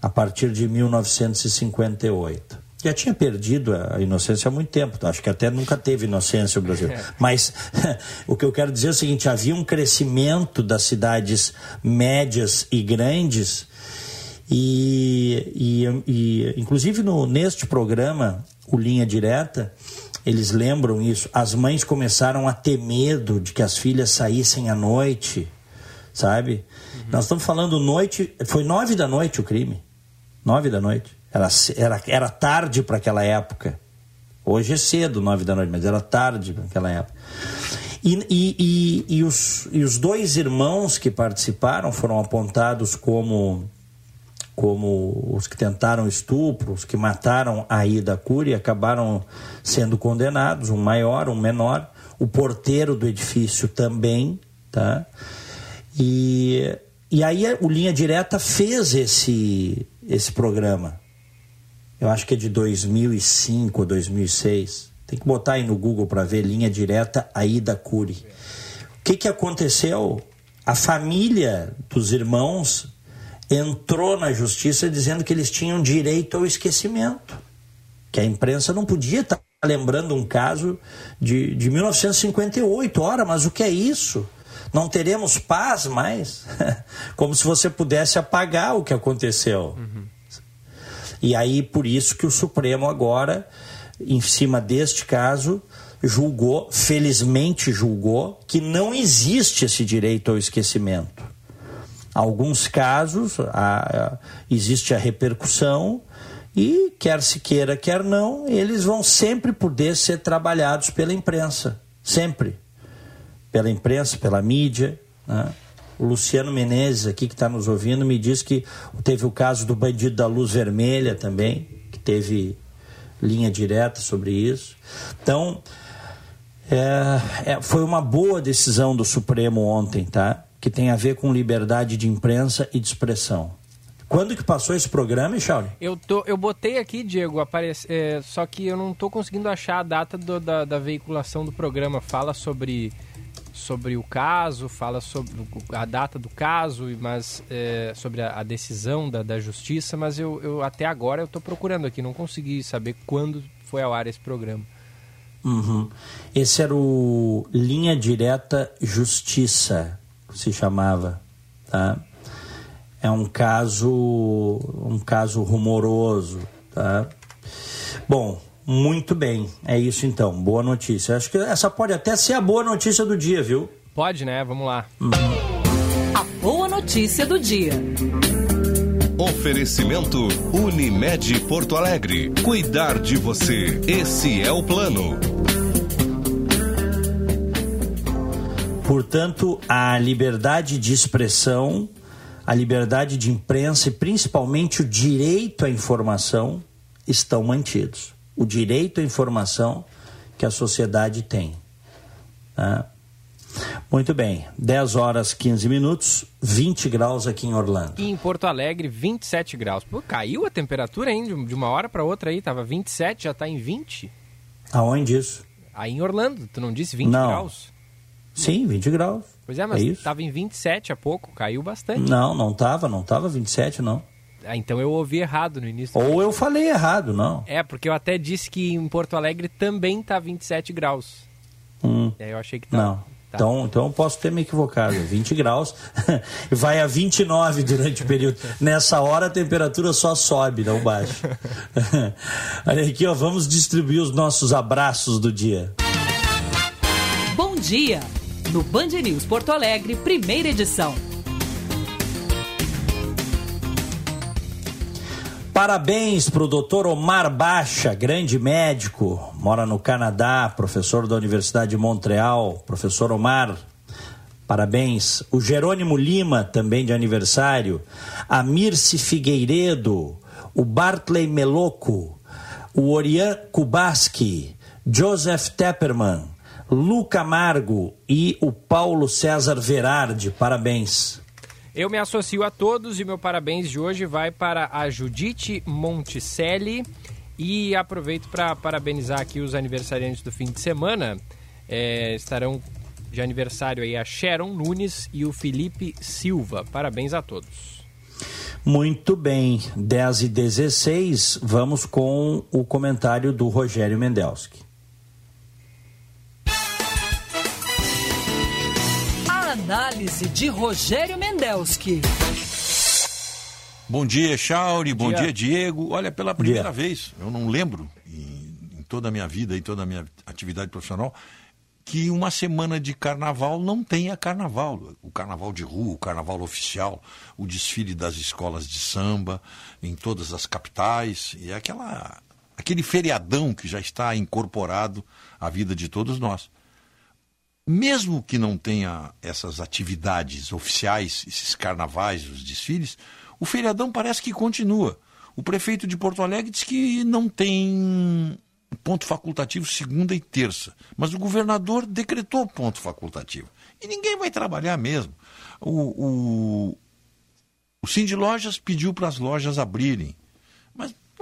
a partir de 1958. Já tinha perdido a inocência há muito tempo, acho que até nunca teve inocência o Brasil. [laughs] Mas [laughs] o que eu quero dizer é o seguinte: havia um crescimento das cidades médias e grandes, e, e, e inclusive no, neste programa, o Linha Direta, eles lembram isso. As mães começaram a ter medo de que as filhas saíssem à noite, sabe? Nós estamos falando noite, foi nove da noite o crime. Nove da noite. Era, era, era tarde para aquela época. Hoje é cedo, nove da noite, mas era tarde para aquela época. E, e, e, e, os, e os dois irmãos que participaram foram apontados como, como os que tentaram estupro, os que mataram a Ida Cury, acabaram sendo condenados, um maior, um menor. O porteiro do edifício também, tá? E e aí o Linha Direta fez esse, esse programa. Eu acho que é de 2005 ou 2006. Tem que botar aí no Google para ver Linha Direta Aida Cury. O que, que aconteceu? A família dos irmãos entrou na justiça dizendo que eles tinham direito ao esquecimento. Que a imprensa não podia estar lembrando um caso de, de 1958. Ora, mas o que é isso? Não teremos paz mais. [laughs] Como se você pudesse apagar o que aconteceu. Uhum. E aí, por isso que o Supremo agora, em cima deste caso, julgou, felizmente julgou, que não existe esse direito ao esquecimento. Alguns casos a, a, existe a repercussão e, quer se queira, quer não, eles vão sempre poder ser trabalhados pela imprensa. Sempre pela imprensa, pela mídia. Né? O Luciano Menezes, aqui que está nos ouvindo, me diz que teve o caso do bandido da luz vermelha também, que teve linha direta sobre isso. Então, é, é, foi uma boa decisão do Supremo ontem, tá? Que tem a ver com liberdade de imprensa e de expressão. Quando que passou esse programa, Charlie? Eu, tô, eu botei aqui, Diego, aparece, é, só que eu não estou conseguindo achar a data do, da, da veiculação do programa. Fala sobre sobre o caso, fala sobre a data do caso, mas é, sobre a, a, decisão da, da justiça, mas eu, eu até agora eu estou procurando aqui, não consegui saber quando foi ao ar esse programa. Uhum. Esse era o Linha Direta Justiça, se chamava, tá? É um caso, um caso rumoroso, tá? Bom, muito bem, é isso então. Boa notícia. Acho que essa pode até ser a boa notícia do dia, viu? Pode, né? Vamos lá. Hum. A boa notícia do dia. Oferecimento Unimed Porto Alegre. Cuidar de você. Esse é o plano. Portanto, a liberdade de expressão, a liberdade de imprensa e principalmente o direito à informação estão mantidos o direito à informação que a sociedade tem. Tá? Muito bem, 10 horas 15 minutos, 20 graus aqui em Orlando. E em Porto Alegre, 27 graus. Pô, caiu a temperatura, hein? De uma hora para outra aí, tava 27, já tá em 20. Aonde isso? Aí em Orlando, tu não disse 20 não. graus? Sim, 20 graus. Pois é, mas é isso? tava em 27 há pouco, caiu bastante. Não, não tava, não tava 27, não. Ah, então eu ouvi errado no início. Ou eu falei errado, não. É, porque eu até disse que em Porto Alegre também tá 27 graus. Hum. E aí eu achei que tava. Não. Tá. Então, então eu posso ter me equivocado. 20 graus, [laughs] vai a 29 durante o período. Nessa hora a temperatura só sobe, não baixa. [laughs] Olha aqui, ó, vamos distribuir os nossos abraços do dia. Bom dia! No Band News Porto Alegre, primeira edição. Parabéns para o doutor Omar Baixa, grande médico, mora no Canadá, professor da Universidade de Montreal. Professor Omar, parabéns. O Jerônimo Lima, também de aniversário. A Mirce Figueiredo, o Bartley Meloco, o Orian Kubaski, Joseph Tepperman, Lu Camargo e o Paulo César Verardi. Parabéns. Eu me associo a todos e meu parabéns de hoje vai para a Judite Monticelli e aproveito para parabenizar aqui os aniversariantes do fim de semana. É, estarão de aniversário aí a Sharon Nunes e o Felipe Silva. Parabéns a todos. Muito bem, 10 e 16, vamos com o comentário do Rogério Mendelski. Análise de Rogério Mendelski. Bom dia, Chauri. Bom dia. dia. Diego. Olha, pela primeira dia. vez, eu não lembro em, em toda a minha vida e toda a minha atividade profissional que uma semana de carnaval não tenha carnaval. O carnaval de rua, o carnaval oficial, o desfile das escolas de samba em todas as capitais. E é aquela, aquele feriadão que já está incorporado à vida de todos nós mesmo que não tenha essas atividades oficiais, esses carnavais, os desfiles, o feriadão parece que continua. O prefeito de Porto Alegre diz que não tem ponto facultativo segunda e terça, mas o governador decretou ponto facultativo. E ninguém vai trabalhar mesmo. O, o, o Lojas pediu para as lojas abrirem,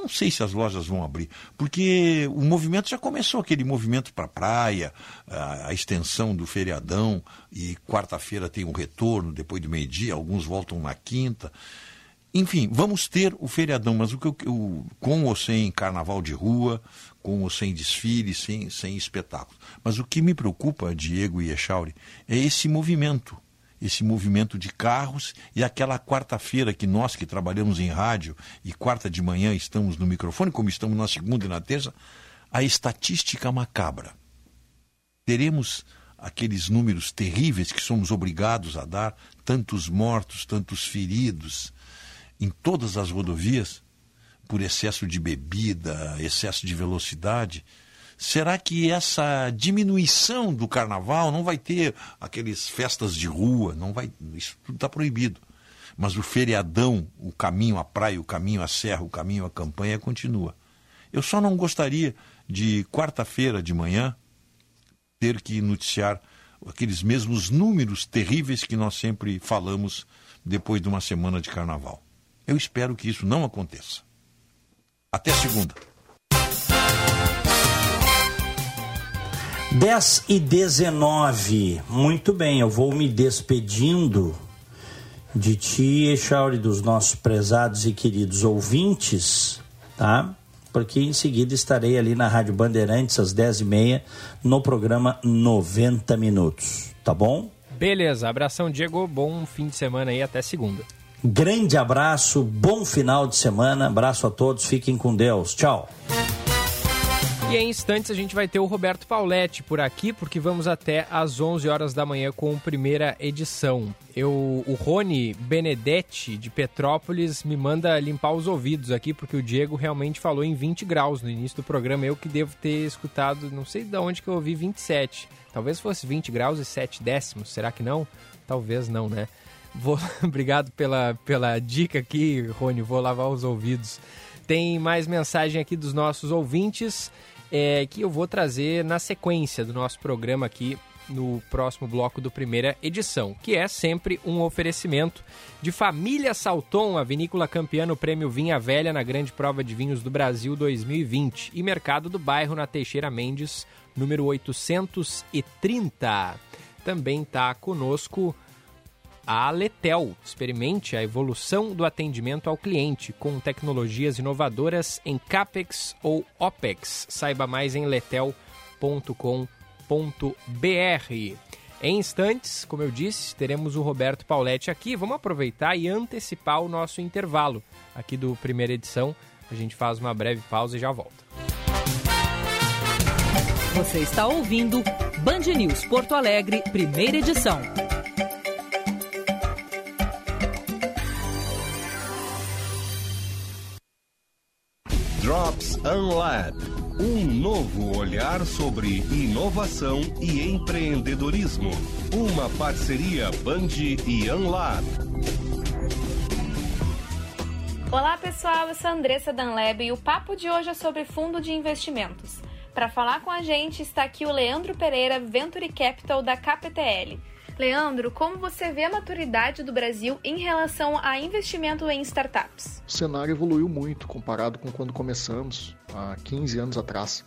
não sei se as lojas vão abrir, porque o movimento já começou, aquele movimento para a praia, a, extensão do feriadão, e quarta-feira tem um retorno, depois do meio-dia, alguns voltam na quinta. Enfim, vamos ter o feriadão, mas o que eu, com ou sem carnaval de rua, com ou sem desfile, sem, sem espetáculo. Mas o que me preocupa, Diego e Echauri, é esse movimento esse movimento de carros e aquela quarta-feira que nós que trabalhamos em rádio e quarta de manhã estamos no microfone, como estamos na segunda e na terça, a estatística macabra. Teremos aqueles números terríveis que somos obrigados a dar, tantos mortos, tantos feridos em todas as rodovias por excesso de bebida, excesso de velocidade. Será que essa diminuição do carnaval não vai ter aqueles festas de rua? Não vai, isso tudo está proibido. Mas o feriadão, o caminho à praia, o caminho à serra, o caminho à campanha continua. Eu só não gostaria de quarta-feira de manhã ter que noticiar aqueles mesmos números terríveis que nós sempre falamos depois de uma semana de carnaval. Eu espero que isso não aconteça. Até segunda. 10 e 19. Muito bem, eu vou me despedindo de ti, Echauri, dos nossos prezados e queridos ouvintes, tá? Porque em seguida estarei ali na Rádio Bandeirantes às 10h30 no programa 90 Minutos, tá bom? Beleza, abração, Diego. Bom fim de semana aí, até segunda. Grande abraço, bom final de semana, abraço a todos, fiquem com Deus, tchau. E em instantes a gente vai ter o Roberto Pauletti por aqui, porque vamos até às 11 horas da manhã com a primeira edição. Eu, o Rony Benedetti, de Petrópolis, me manda limpar os ouvidos aqui, porque o Diego realmente falou em 20 graus no início do programa. Eu que devo ter escutado, não sei de onde que eu ouvi 27. Talvez fosse 20 graus e 7 décimos, será que não? Talvez não, né? Vou... [laughs] Obrigado pela, pela dica aqui, Rony, vou lavar os ouvidos. Tem mais mensagem aqui dos nossos ouvintes é, que eu vou trazer na sequência do nosso programa aqui no próximo bloco do primeira edição, que é sempre um oferecimento de Família Salton, a vinícola campeã no Prêmio Vinha Velha na Grande Prova de Vinhos do Brasil 2020 e Mercado do Bairro na Teixeira Mendes, número 830. Também está conosco a Letel. Experimente a evolução do atendimento ao cliente com tecnologias inovadoras em CAPEX ou OPEX. Saiba mais em letel.com.br. Em instantes, como eu disse, teremos o Roberto Pauletti aqui. Vamos aproveitar e antecipar o nosso intervalo aqui do primeira edição. A gente faz uma breve pausa e já volta. Você está ouvindo Band News Porto Alegre, primeira edição. Drops Unlab. Um novo olhar sobre inovação e empreendedorismo. Uma parceria Band e Unlab. Olá pessoal, eu sou a Andressa Danleb e o papo de hoje é sobre fundo de investimentos. Para falar com a gente está aqui o Leandro Pereira, Venture Capital da KPTL. Leandro, como você vê a maturidade do Brasil em relação a investimento em startups? O cenário evoluiu muito comparado com quando começamos, há 15 anos atrás.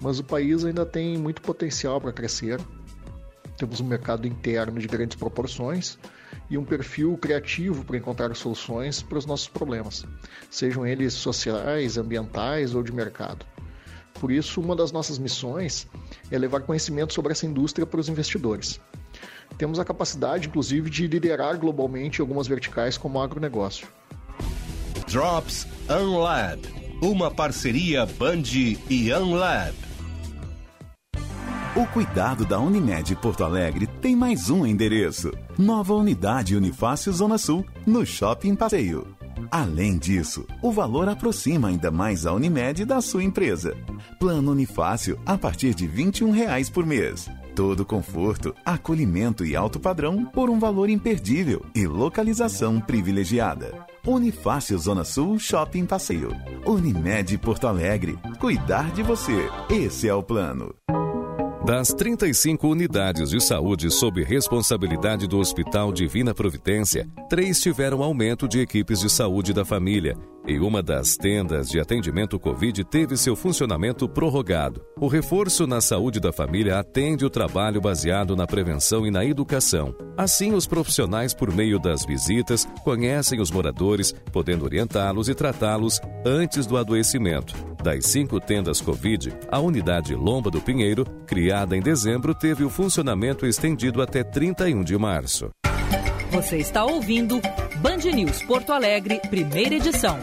Mas o país ainda tem muito potencial para crescer. Temos um mercado interno de grandes proporções e um perfil criativo para encontrar soluções para os nossos problemas, sejam eles sociais, ambientais ou de mercado. Por isso, uma das nossas missões é levar conhecimento sobre essa indústria para os investidores. Temos a capacidade, inclusive, de liderar globalmente algumas verticais como agronegócio. Drops Unlab. Uma parceria Band e Unlab. O cuidado da Unimed Porto Alegre tem mais um endereço. Nova unidade Unifácio Zona Sul, no Shopping Passeio. Além disso, o valor aproxima ainda mais a Unimed da sua empresa. Plano Unifácil a partir de 21 reais por mês. Todo conforto, acolhimento e alto padrão por um valor imperdível e localização privilegiada. Unifácil Zona Sul Shopping Passeio. Unimed Porto Alegre. Cuidar de você. Esse é o plano. Das 35 unidades de saúde sob responsabilidade do Hospital Divina Providência, três tiveram aumento de equipes de saúde da família e uma das tendas de atendimento Covid teve seu funcionamento prorrogado. O reforço na saúde da família atende o trabalho baseado na prevenção e na educação. Assim, os profissionais, por meio das visitas, conhecem os moradores, podendo orientá-los e tratá-los antes do adoecimento. Das cinco tendas Covid, a unidade Lomba do Pinheiro, criada em dezembro, teve o funcionamento estendido até 31 de março. Você está ouvindo Band News Porto Alegre, primeira edição.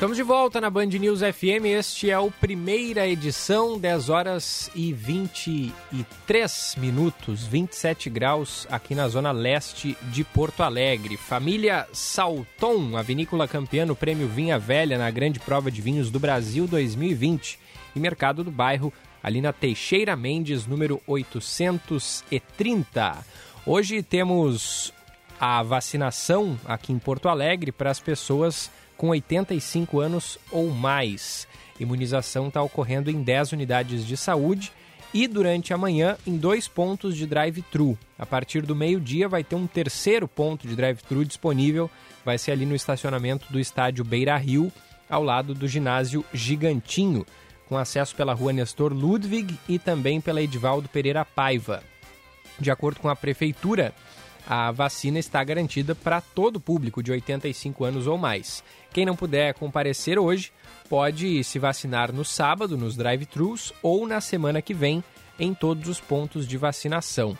Estamos de volta na Band News FM. Este é o primeira edição, 10 horas e 23 minutos, 27 graus aqui na zona leste de Porto Alegre. Família Salton, a vinícola campeã no Prêmio Vinha Velha na Grande Prova de Vinhos do Brasil 2020 e Mercado do Bairro, ali na Teixeira Mendes, número 830. Hoje temos a vacinação aqui em Porto Alegre para as pessoas com 85 anos ou mais. Imunização está ocorrendo em 10 unidades de saúde e durante a manhã em dois pontos de drive-thru. A partir do meio-dia vai ter um terceiro ponto de drive-thru disponível, vai ser ali no estacionamento do estádio Beira Rio, ao lado do ginásio Gigantinho, com acesso pela rua Nestor Ludwig e também pela Edivaldo Pereira Paiva. De acordo com a prefeitura, a vacina está garantida para todo o público de 85 anos ou mais. Quem não puder comparecer hoje pode se vacinar no sábado nos drive-thrus ou na semana que vem em todos os pontos de vacinação.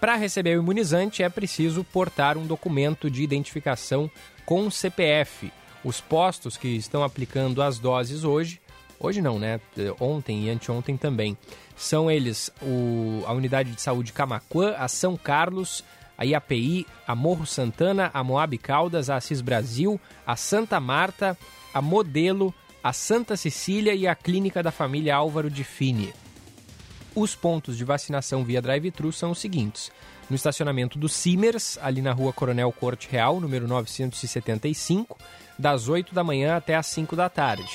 Para receber o imunizante é preciso portar um documento de identificação com CPF. Os postos que estão aplicando as doses hoje, hoje não, né? Ontem e anteontem também, são eles o, a Unidade de Saúde Camaquã, a São Carlos, a IAPI, a Morro Santana, a Moab Caldas, a Assis Brasil, a Santa Marta, a Modelo, a Santa Cecília e a Clínica da Família Álvaro de Fini. os pontos de vacinação via drive-thru são os seguintes: no estacionamento do Simers, ali na rua Coronel Corte Real, número 975, das 8 da manhã até as 5 da tarde.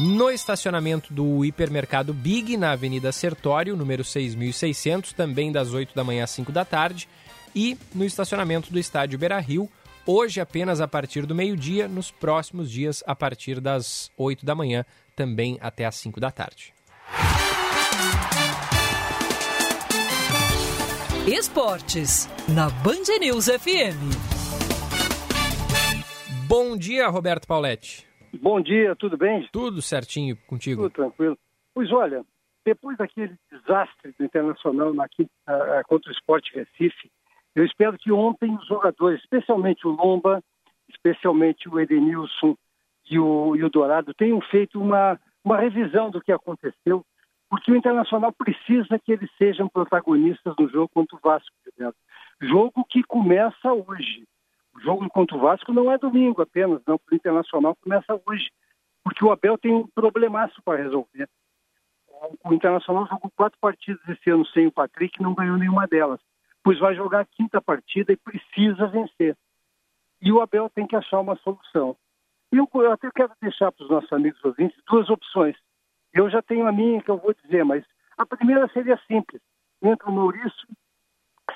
No estacionamento do hipermercado Big, na Avenida Sertório, número 6600, também das 8 da manhã às 5 da tarde. E no estacionamento do estádio Beira Rio, hoje apenas a partir do meio-dia, nos próximos dias a partir das 8 da manhã, também até às 5 da tarde. Esportes, na Band News FM. Bom dia, Roberto Pauletti. Bom dia, tudo bem? Tudo certinho contigo. Tudo tranquilo. Pois olha, depois daquele desastre do Internacional na quinta, uh, contra o Sport Recife, eu espero que ontem os jogadores, especialmente o Lomba, especialmente o Edenilson e o, e o Dourado, tenham feito uma, uma revisão do que aconteceu porque o Internacional precisa que eles sejam protagonistas no jogo contra o Vasco. Entendeu? Jogo que começa hoje. O jogo contra o Vasco não é domingo apenas, não. O Internacional começa hoje, porque o Abel tem um problemaço para resolver. O Internacional jogou quatro partidas esse ano sem o Patrick e não ganhou nenhuma delas. Pois vai jogar a quinta partida e precisa vencer. E o Abel tem que achar uma solução. Eu, eu até quero deixar para os nossos amigos ouvintes duas opções eu já tenho a minha que eu vou dizer, mas a primeira seria simples. Entra o Maurício,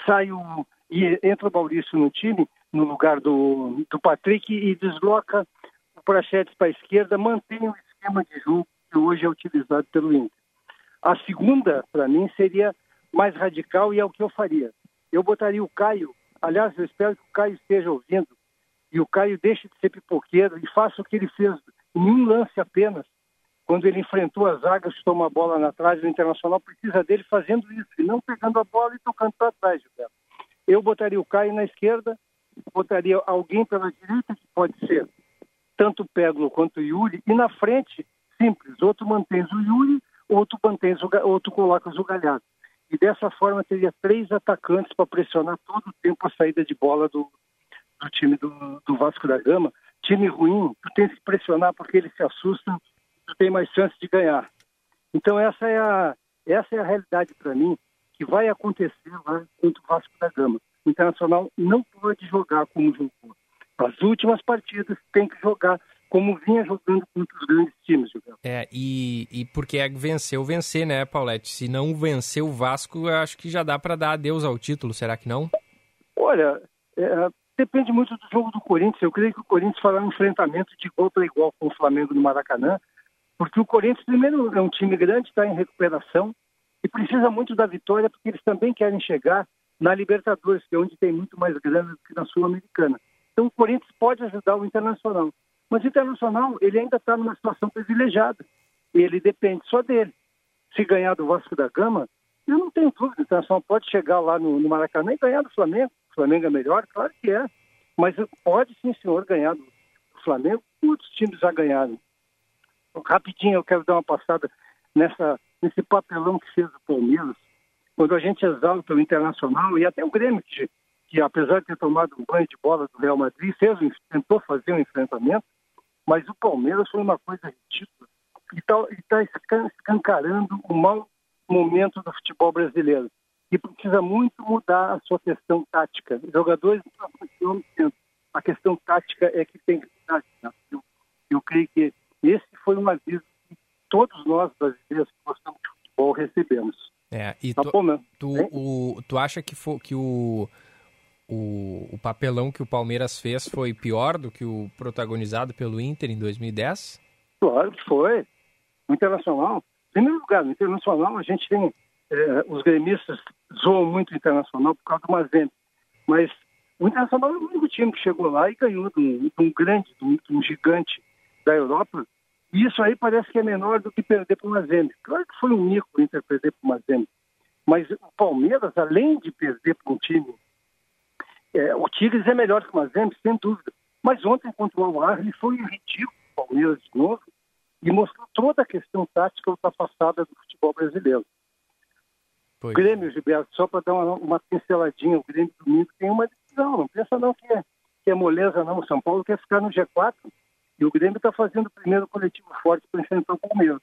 sai o, e entra o Maurício no time, no lugar do, do Patrick, e desloca o Prachetes para a esquerda, mantém o esquema de jogo que hoje é utilizado pelo Inter. A segunda, para mim, seria mais radical e é o que eu faria. Eu botaria o Caio, aliás, eu espero que o Caio esteja ouvindo, e o Caio deixe de ser pipoqueiro e faça o que ele fez em um lance apenas, quando ele enfrentou as zaga, chutou uma bola na trás, o Internacional precisa dele fazendo isso, e não pegando a bola e tocando para trás, Gilberto. Eu botaria o Caio na esquerda, botaria alguém pela direita, que pode ser tanto o Peglo quanto o Yuri, e na frente, simples, outro mantém o Yuri, outro, mantém o, outro coloca o Galhardo. E dessa forma teria três atacantes para pressionar todo o tempo a saída de bola do, do time do, do Vasco da Gama. Time ruim, tu tens que pressionar porque eles se assustam tem mais chance de ganhar. Então essa é a, essa é a realidade para mim que vai acontecer lá contra o Vasco da Gama. O Internacional não pode jogar como jogou. As últimas partidas tem que jogar como vinha jogando contra os grandes times. Jogando. É, e, e porque é venceu, vencer, né, Paulette? Se não vencer o Vasco, eu acho que já dá para dar adeus ao título, será que não? Olha, é, depende muito do jogo do Corinthians. Eu creio que o Corinthians fará um enfrentamento de igual para igual com o Flamengo no Maracanã porque o Corinthians, primeiro, é um time grande, está em recuperação e precisa muito da vitória, porque eles também querem chegar na Libertadores, que é onde tem muito mais grana do que na Sul-Americana. Então, o Corinthians pode ajudar o Internacional. Mas o Internacional, ele ainda está numa situação privilegiada. Ele depende só dele. Se ganhar do Vasco da Gama, eu não tenho dúvida. O Internacional pode chegar lá no, no Maracanã e ganhar do Flamengo. O Flamengo é melhor? Claro que é. Mas pode sim, senhor, ganhar do, Flamengo. Muitos times já ganharam rapidinho eu quero dar uma passada nessa, nesse papelão que fez o Palmeiras, quando a gente exalta o Internacional e até o Grêmio, que, que apesar de ter tomado um banho de bola do Real Madrid, fez, tentou fazer um enfrentamento, mas o Palmeiras foi uma coisa ridícula e está tá escancarando o mau momento do futebol brasileiro. E precisa muito mudar a sua questão tática. Os jogadores não A questão tática é que tem que mudar. Eu, eu creio que esse foi um aviso que todos nós brasileiros que gostamos de futebol recebemos. É, e tá tu, bom, né? tu, o, tu acha que, for, que o, o, o papelão que o Palmeiras fez foi pior do que o protagonizado pelo Inter em 2010? Claro que foi. O Internacional, em primeiro lugar, no Internacional a gente tem, é, os gremistas zoam muito o Internacional por causa do Mazembe, mas o Internacional é o único time que chegou lá e ganhou de um, de um grande, de um, de um gigante da Europa, e isso aí parece que é menor do que perder para o Mazembe. Claro que foi um mico o Inter perder para o Mazembe, mas o Palmeiras, além de perder para um time, é, o Tigres é melhor que o Mazembe, sem dúvida. Mas ontem contra o Al ele foi ridículo o Palmeiras de novo e mostrou toda a questão tática ultrapassada do futebol brasileiro. Pois. O Grêmio, Gilberto, só para dar uma, uma, pinceladinha, o Grêmio domingo tem uma decisão, não pensa não que é, que é moleza não, o São Paulo quer ficar no G4, e o Grêmio está fazendo o primeiro coletivo forte para enfrentar o Palmeiras.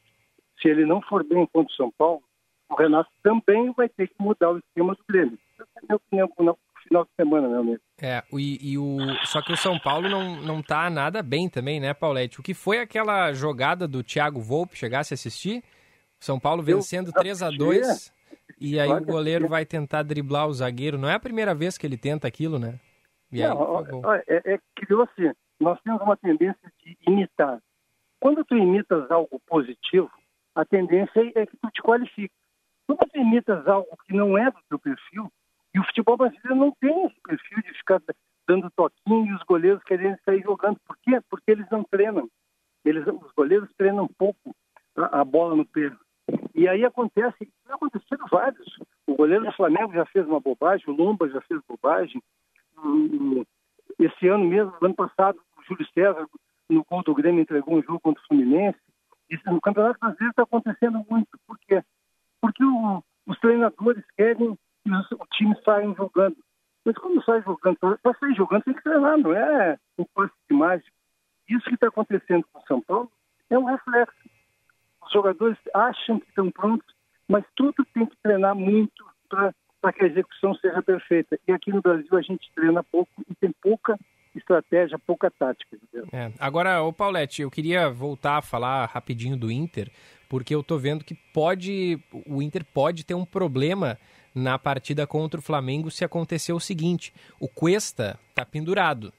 Se ele não for bem contra o São Paulo, o Renato também vai ter que mudar o esquema do Grêmio. Essa é a minha opinião no final de semana, meu amigo. É, e, e, o, só que o São Paulo não, não tá nada bem também, né, Paulette? O que foi aquela jogada do Thiago Volpe, chegasse a assistir? São Paulo vencendo 3 a 2 e aí o goleiro vai tentar driblar o zagueiro. Não é a primeira vez que ele tenta aquilo, né? E aí, não, é, é, que assim, nós temos uma tendência de imitar. Quando tu imitas algo positivo, a tendência é que tu te qualifique. Quando tu imitas algo que não é do teu perfil, e o futebol brasileiro não tem esse perfil de ficar dando toquinho e os goleiros querendo sair jogando. Por quê? Porque eles não treinam. Eles, os goleiros treinam pouco a, a bola no pé. E aí acontece, tem acontecido vários. O goleiro do Flamengo já fez uma bobagem, o Lomba já fez bobagem. Esse ano mesmo, ano passado, o Júlio César, no gol do Grêmio, entregou um jogo contra o Fluminense. Isso no Campeonato Brasileiro está acontecendo muito. Por quê? Porque o, os treinadores querem o time saia jogando. Mas quando sai jogando, para sair jogando tem que treinar, não é um passe de mágico. Isso que está acontecendo com o São Paulo é um reflexo os jogadores acham que estão prontos, mas tudo tem que treinar muito para que a execução seja perfeita. E aqui no Brasil a gente treina pouco e tem pouca estratégia, pouca tática. É. Agora, o Paulette, eu queria voltar a falar rapidinho do Inter, porque eu estou vendo que pode o Inter pode ter um problema na partida contra o Flamengo se acontecer o seguinte: o Cuesta está pendurado.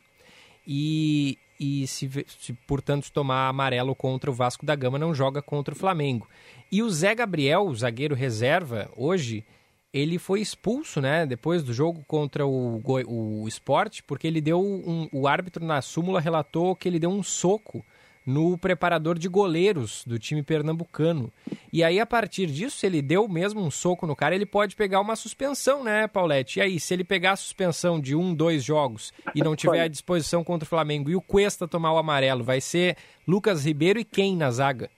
E e se, se, portanto tomar amarelo contra o Vasco da Gama não joga contra o Flamengo. E o Zé Gabriel, o zagueiro reserva, hoje ele foi expulso, né, depois do jogo contra o, o, Sport, porque ele deu um, o árbitro na súmula relatou que ele deu um soco no preparador de goleiros do time pernambucano. E aí, a partir disso, se ele deu mesmo um soco no cara, ele pode pegar uma suspensão, né, Paulette? E aí, se ele pegar a suspensão de um, dois jogos e não [laughs] tiver à disposição contra o Flamengo e o Cuesta tomar o amarelo, vai ser Lucas Ribeiro e quem na zaga?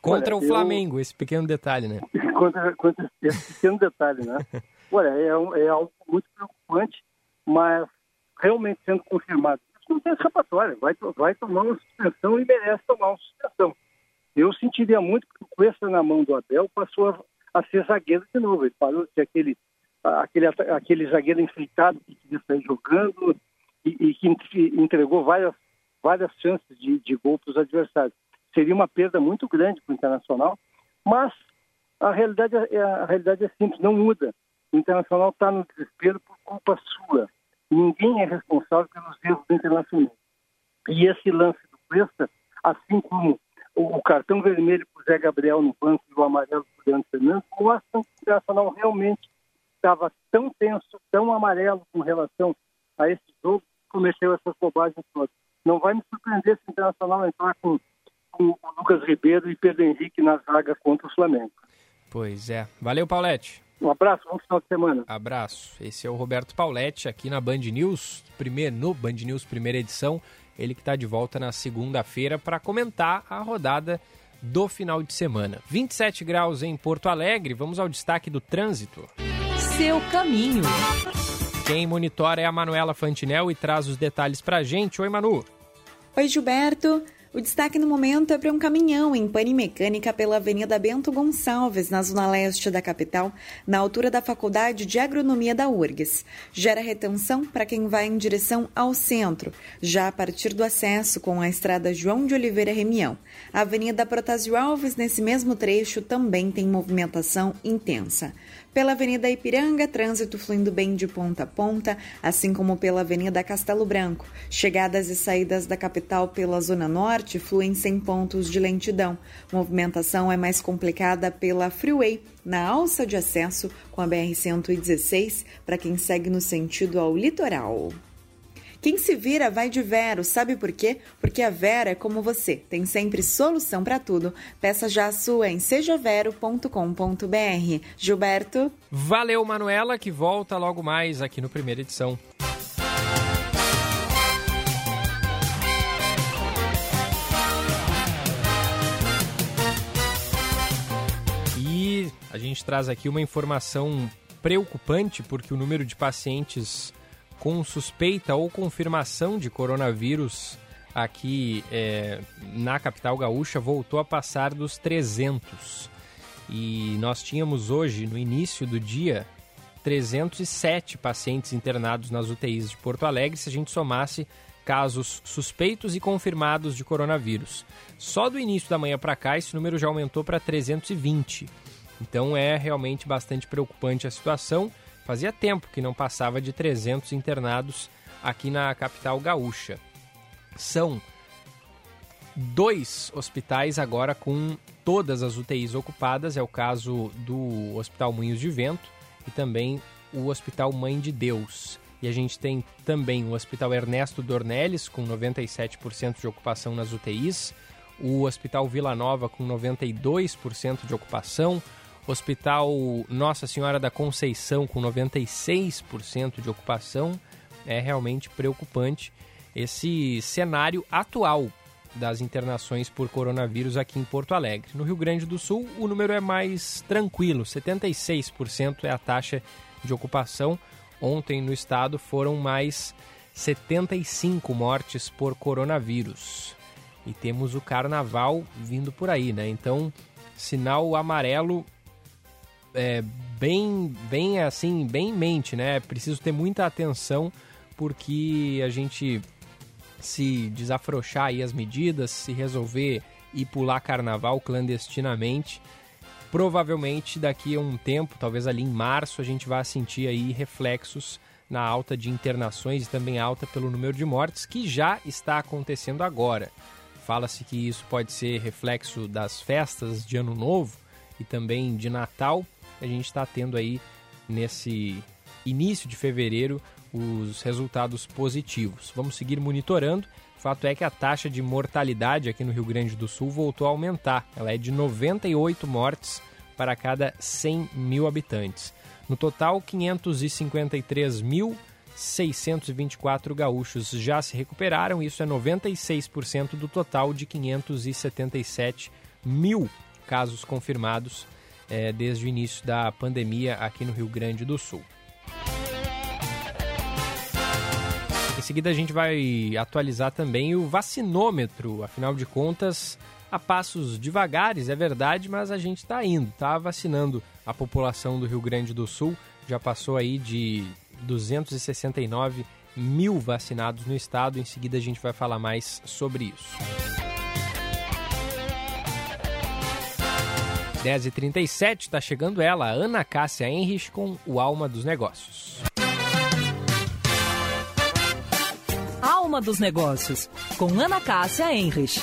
Contra Olha, o Flamengo, eu... esse pequeno detalhe, né? [laughs] contra, contra esse pequeno detalhe, né? [laughs] Olha, é, é algo muito preocupante, mas realmente sendo confirmado não tem escapatória, vai, vai tomar uma suspensão e merece tomar uma suspensão. Eu sentiria muito que o Cuesta na mão do Abel passou a, a ser zagueiro de novo. Ele parou de aquele, aquele, aquele zagueiro enfeitado que queria sair jogando e, e que entregou várias, várias chances de, de gol para os adversários. Seria uma perda muito grande para o Internacional, mas a realidade é, a realidade é simples, não muda. O Internacional está no desespero por culpa sua. Ninguém é responsável pelos erros do Internacional. E esse lance do Cuesta, assim como o, cartão vermelho para o Zé Gabriel no banco e o amarelo para o Leandro Fernandes, mostram que o Internacional realmente estava tão tenso, tão amarelo com relação a esse jogo, que cometeu essas bobagens todas. Não vai me surpreender se o Internacional entrar com, com o Lucas Ribeiro e Pedro Henrique na zaga contra o Flamengo. Pois é. Valeu, Paulette. Um abraço, bom final de semana. Abraço. Esse é o Roberto Pauletti aqui na Band News, primeiro, no Band News, primeira edição. Ele que está de volta na segunda-feira para comentar a rodada do final de semana. 27 graus em Porto Alegre. Vamos ao destaque do trânsito. Seu caminho. Quem monitora é a Manuela Fantinel e traz os detalhes para a gente. Oi, Manu. Oi, Gilberto. O destaque no momento é para um caminhão em pane mecânica pela Avenida Bento Gonçalves, na zona leste da capital, na altura da Faculdade de Agronomia da URGS. Gera retenção para quem vai em direção ao centro, já a partir do acesso com a estrada João de Oliveira Remião. A Avenida Protásio Alves, nesse mesmo trecho, também tem movimentação intensa. Pela Avenida Ipiranga, trânsito fluindo bem de ponta a ponta, assim como pela Avenida Castelo Branco. Chegadas e saídas da capital pela Zona Norte fluem sem pontos de lentidão. Movimentação é mais complicada pela Freeway, na alça de acesso com a BR-116, para quem segue no sentido ao litoral. Quem se vira vai de Vero, sabe por quê? Porque a Vero é como você, tem sempre solução para tudo. Peça já a sua em sejavero.com.br. Gilberto. Valeu, Manuela, que volta logo mais aqui no primeira edição. E a gente traz aqui uma informação preocupante porque o número de pacientes com suspeita ou confirmação de coronavírus aqui é, na capital gaúcha voltou a passar dos 300. E nós tínhamos hoje, no início do dia, 307 pacientes internados nas UTIs de Porto Alegre, se a gente somasse casos suspeitos e confirmados de coronavírus. Só do início da manhã para cá, esse número já aumentou para 320. Então é realmente bastante preocupante a situação. Fazia tempo que não passava de 300 internados aqui na capital gaúcha. São dois hospitais agora com todas as UTIs ocupadas. É o caso do Hospital Moinhos de Vento e também o Hospital Mãe de Deus. E a gente tem também o Hospital Ernesto Dornelles, com 97% de ocupação nas UTIs, o Hospital Vila Nova, com 92% de ocupação, Hospital Nossa Senhora da Conceição, com 96% de ocupação. É realmente preocupante esse cenário atual das internações por coronavírus aqui em Porto Alegre. No Rio Grande do Sul, o número é mais tranquilo, 76% é a taxa de ocupação. Ontem no estado foram mais 75 mortes por coronavírus. E temos o carnaval vindo por aí, né? Então, sinal amarelo é, bem, bem assim, bem em mente, né? Preciso ter muita atenção porque a gente se desafrouxar aí as medidas, se resolver ir pular carnaval clandestinamente, provavelmente daqui a um tempo, talvez ali em março, a gente vai sentir aí reflexos na alta de internações e também alta pelo número de mortes, que já está acontecendo agora. Fala-se que isso pode ser reflexo das festas de Ano Novo e também de Natal. A gente está tendo aí nesse início de fevereiro os resultados positivos. Vamos seguir monitorando. O fato é que a taxa de mortalidade aqui no Rio Grande do Sul voltou a aumentar. Ela é de 98 mortes para cada 100 mil habitantes. No total, 553.624 gaúchos já se recuperaram. Isso é 96% do total de 577 mil casos confirmados é, desde o início da pandemia aqui no Rio Grande do Sul. Em seguida, a gente vai atualizar também o vacinômetro. Afinal de contas, a passos devagares, é verdade, mas a gente está indo, está vacinando a população do Rio Grande do Sul. Já passou aí de 269 mil vacinados no estado. Em seguida, a gente vai falar mais sobre isso. 10h37, está chegando ela, Ana Cássia Henrich, com o Alma dos Negócios. Alma dos Negócios, com Ana Cássia Henrich.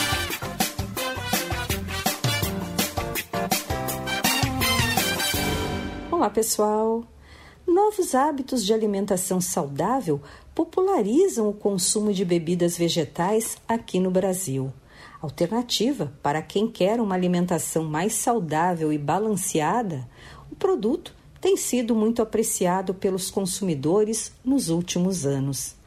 Olá, pessoal. Novos hábitos de alimentação saudável popularizam o consumo de bebidas vegetais aqui no Brasil. Alternativa para quem quer uma alimentação mais saudável e balanceada, o produto tem sido muito apreciado pelos consumidores nos últimos anos.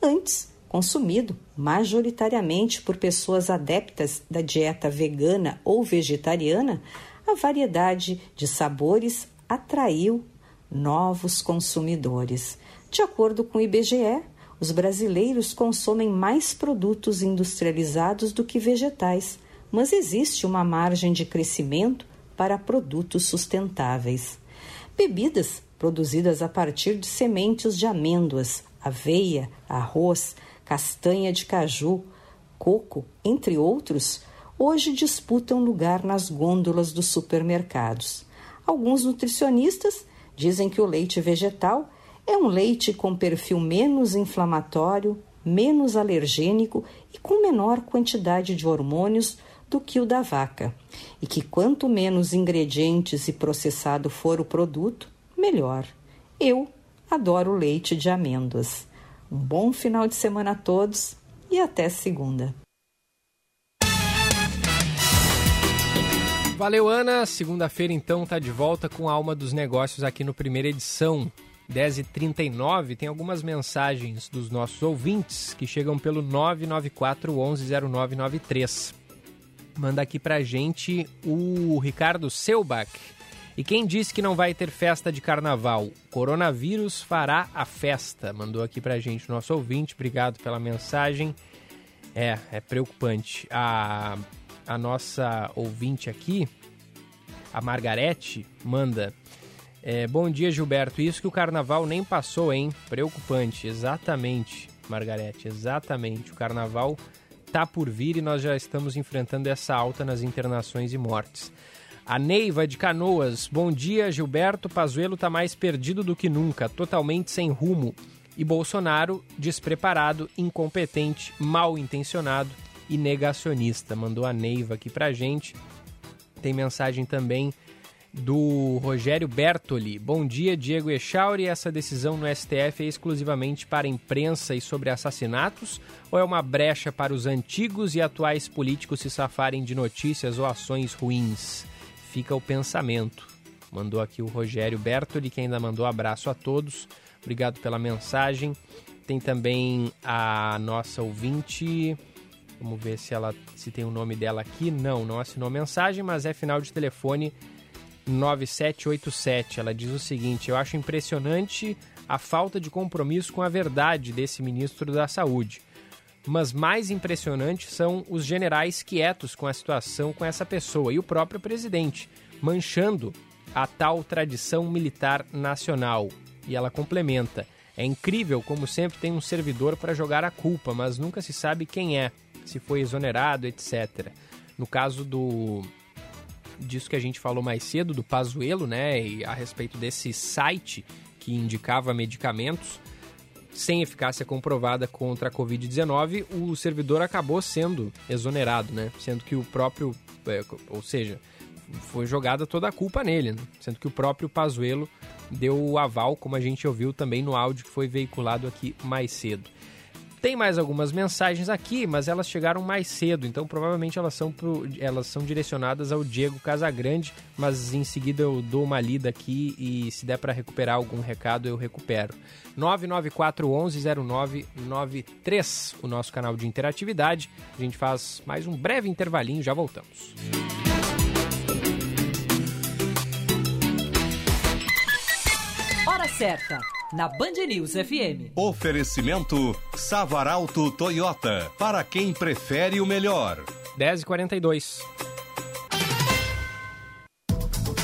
Antes, consumido majoritariamente por pessoas adeptas da dieta vegana ou vegetariana, a variedade de sabores atraiu novos consumidores. De acordo com o IBGE, os brasileiros consomem mais produtos industrializados do que vegetais, mas existe uma margem de crescimento para produtos sustentáveis. Bebidas produzidas a partir de sementes de amêndoas, aveia, arroz, castanha de caju, coco, entre outros, hoje disputam lugar nas gôndolas dos supermercados. Alguns nutricionistas dizem que o leite vegetal é um leite com perfil menos inflamatório, menos alergênico e com menor quantidade de hormônios do que o da vaca, e que quanto menos ingredientes e processado for o produto, melhor. Eu adoro leite de amêndoas. Um bom final de semana a todos e até segunda. Valeu, Ana. Segunda-feira, então, tá de volta com a Alma dos Negócios aqui no primeira edição. 10h39, tem algumas mensagens dos nossos ouvintes que chegam pelo 994 110993. Manda aqui pra gente o Ricardo Selbach. E quem disse que não vai ter festa de carnaval? Coronavírus fará a festa. Mandou aqui pra gente o nosso ouvinte. Obrigado pela mensagem. É, é preocupante. A, a nossa ouvinte aqui, A Margarete manda. É, bom dia, Gilberto. Isso que o carnaval nem passou, hein? Preocupante. Exatamente, Margarete. Exatamente. O carnaval tá por vir e nós já estamos enfrentando essa alta nas internações e mortes. A Neiva de Canoas. Bom dia, Gilberto. Pazuelo tá mais perdido do que nunca, totalmente sem rumo. E Bolsonaro despreparado, incompetente, mal intencionado e negacionista. Mandou a Neiva aqui pra gente. Tem mensagem também do Rogério Bertoli. Bom dia, Diego Echauri. Essa decisão no STF é exclusivamente para imprensa e sobre assassinatos ou é uma brecha para os antigos e atuais políticos se safarem de notícias ou ações ruins? Fica o pensamento. Mandou aqui o Rogério Bertoli, que ainda mandou abraço a todos. Obrigado pela mensagem. Tem também a nossa ouvinte. Vamos ver se ela se tem o nome dela aqui. Não, não assinou mensagem, mas é final de telefone 9787. Ela diz o seguinte: Eu acho impressionante a falta de compromisso com a verdade desse ministro da Saúde. Mas mais impressionante são os generais quietos com a situação com essa pessoa e o próprio presidente, manchando a tal tradição militar nacional. E ela complementa: É incrível como sempre tem um servidor para jogar a culpa, mas nunca se sabe quem é, se foi exonerado, etc. No caso do disso que a gente falou mais cedo, do Pazuelo, né, e a respeito desse site que indicava medicamentos sem eficácia comprovada contra a Covid-19, o servidor acabou sendo exonerado, né, sendo que o próprio, é, ou seja, foi jogada toda a culpa nele, né? sendo que o próprio Pazuelo deu o aval, como a gente ouviu também no áudio que foi veiculado aqui mais cedo. Tem mais algumas mensagens aqui, mas elas chegaram mais cedo, então provavelmente elas são, pro, elas são direcionadas ao Diego Casagrande, mas em seguida eu dou uma lida aqui e se der para recuperar algum recado eu recupero. 994110993, o nosso canal de interatividade. A gente faz mais um breve intervalinho, já voltamos. Hora certa na Band News FM. Oferecimento Savaralto Toyota, para quem prefere o melhor. 10h42.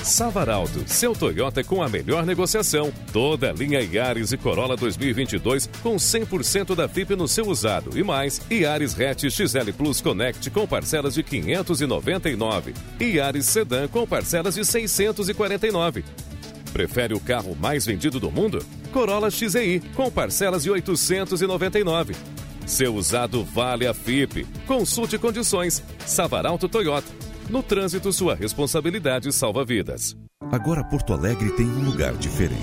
Savaralto, seu Toyota com a melhor negociação. Toda a linha Yaris e Corolla 2022 com 100% da FIP no seu usado e mais. Yaris Hatch XL Plus Connect com parcelas de 599 e Yaris Sedan com parcelas de 649. Prefere o carro mais vendido do mundo? Corolla XEI, com parcelas de 899. Seu usado vale a FIP. Consulte condições. Savaralto Toyota. No trânsito, sua responsabilidade salva vidas. Agora Porto Alegre tem um lugar diferente.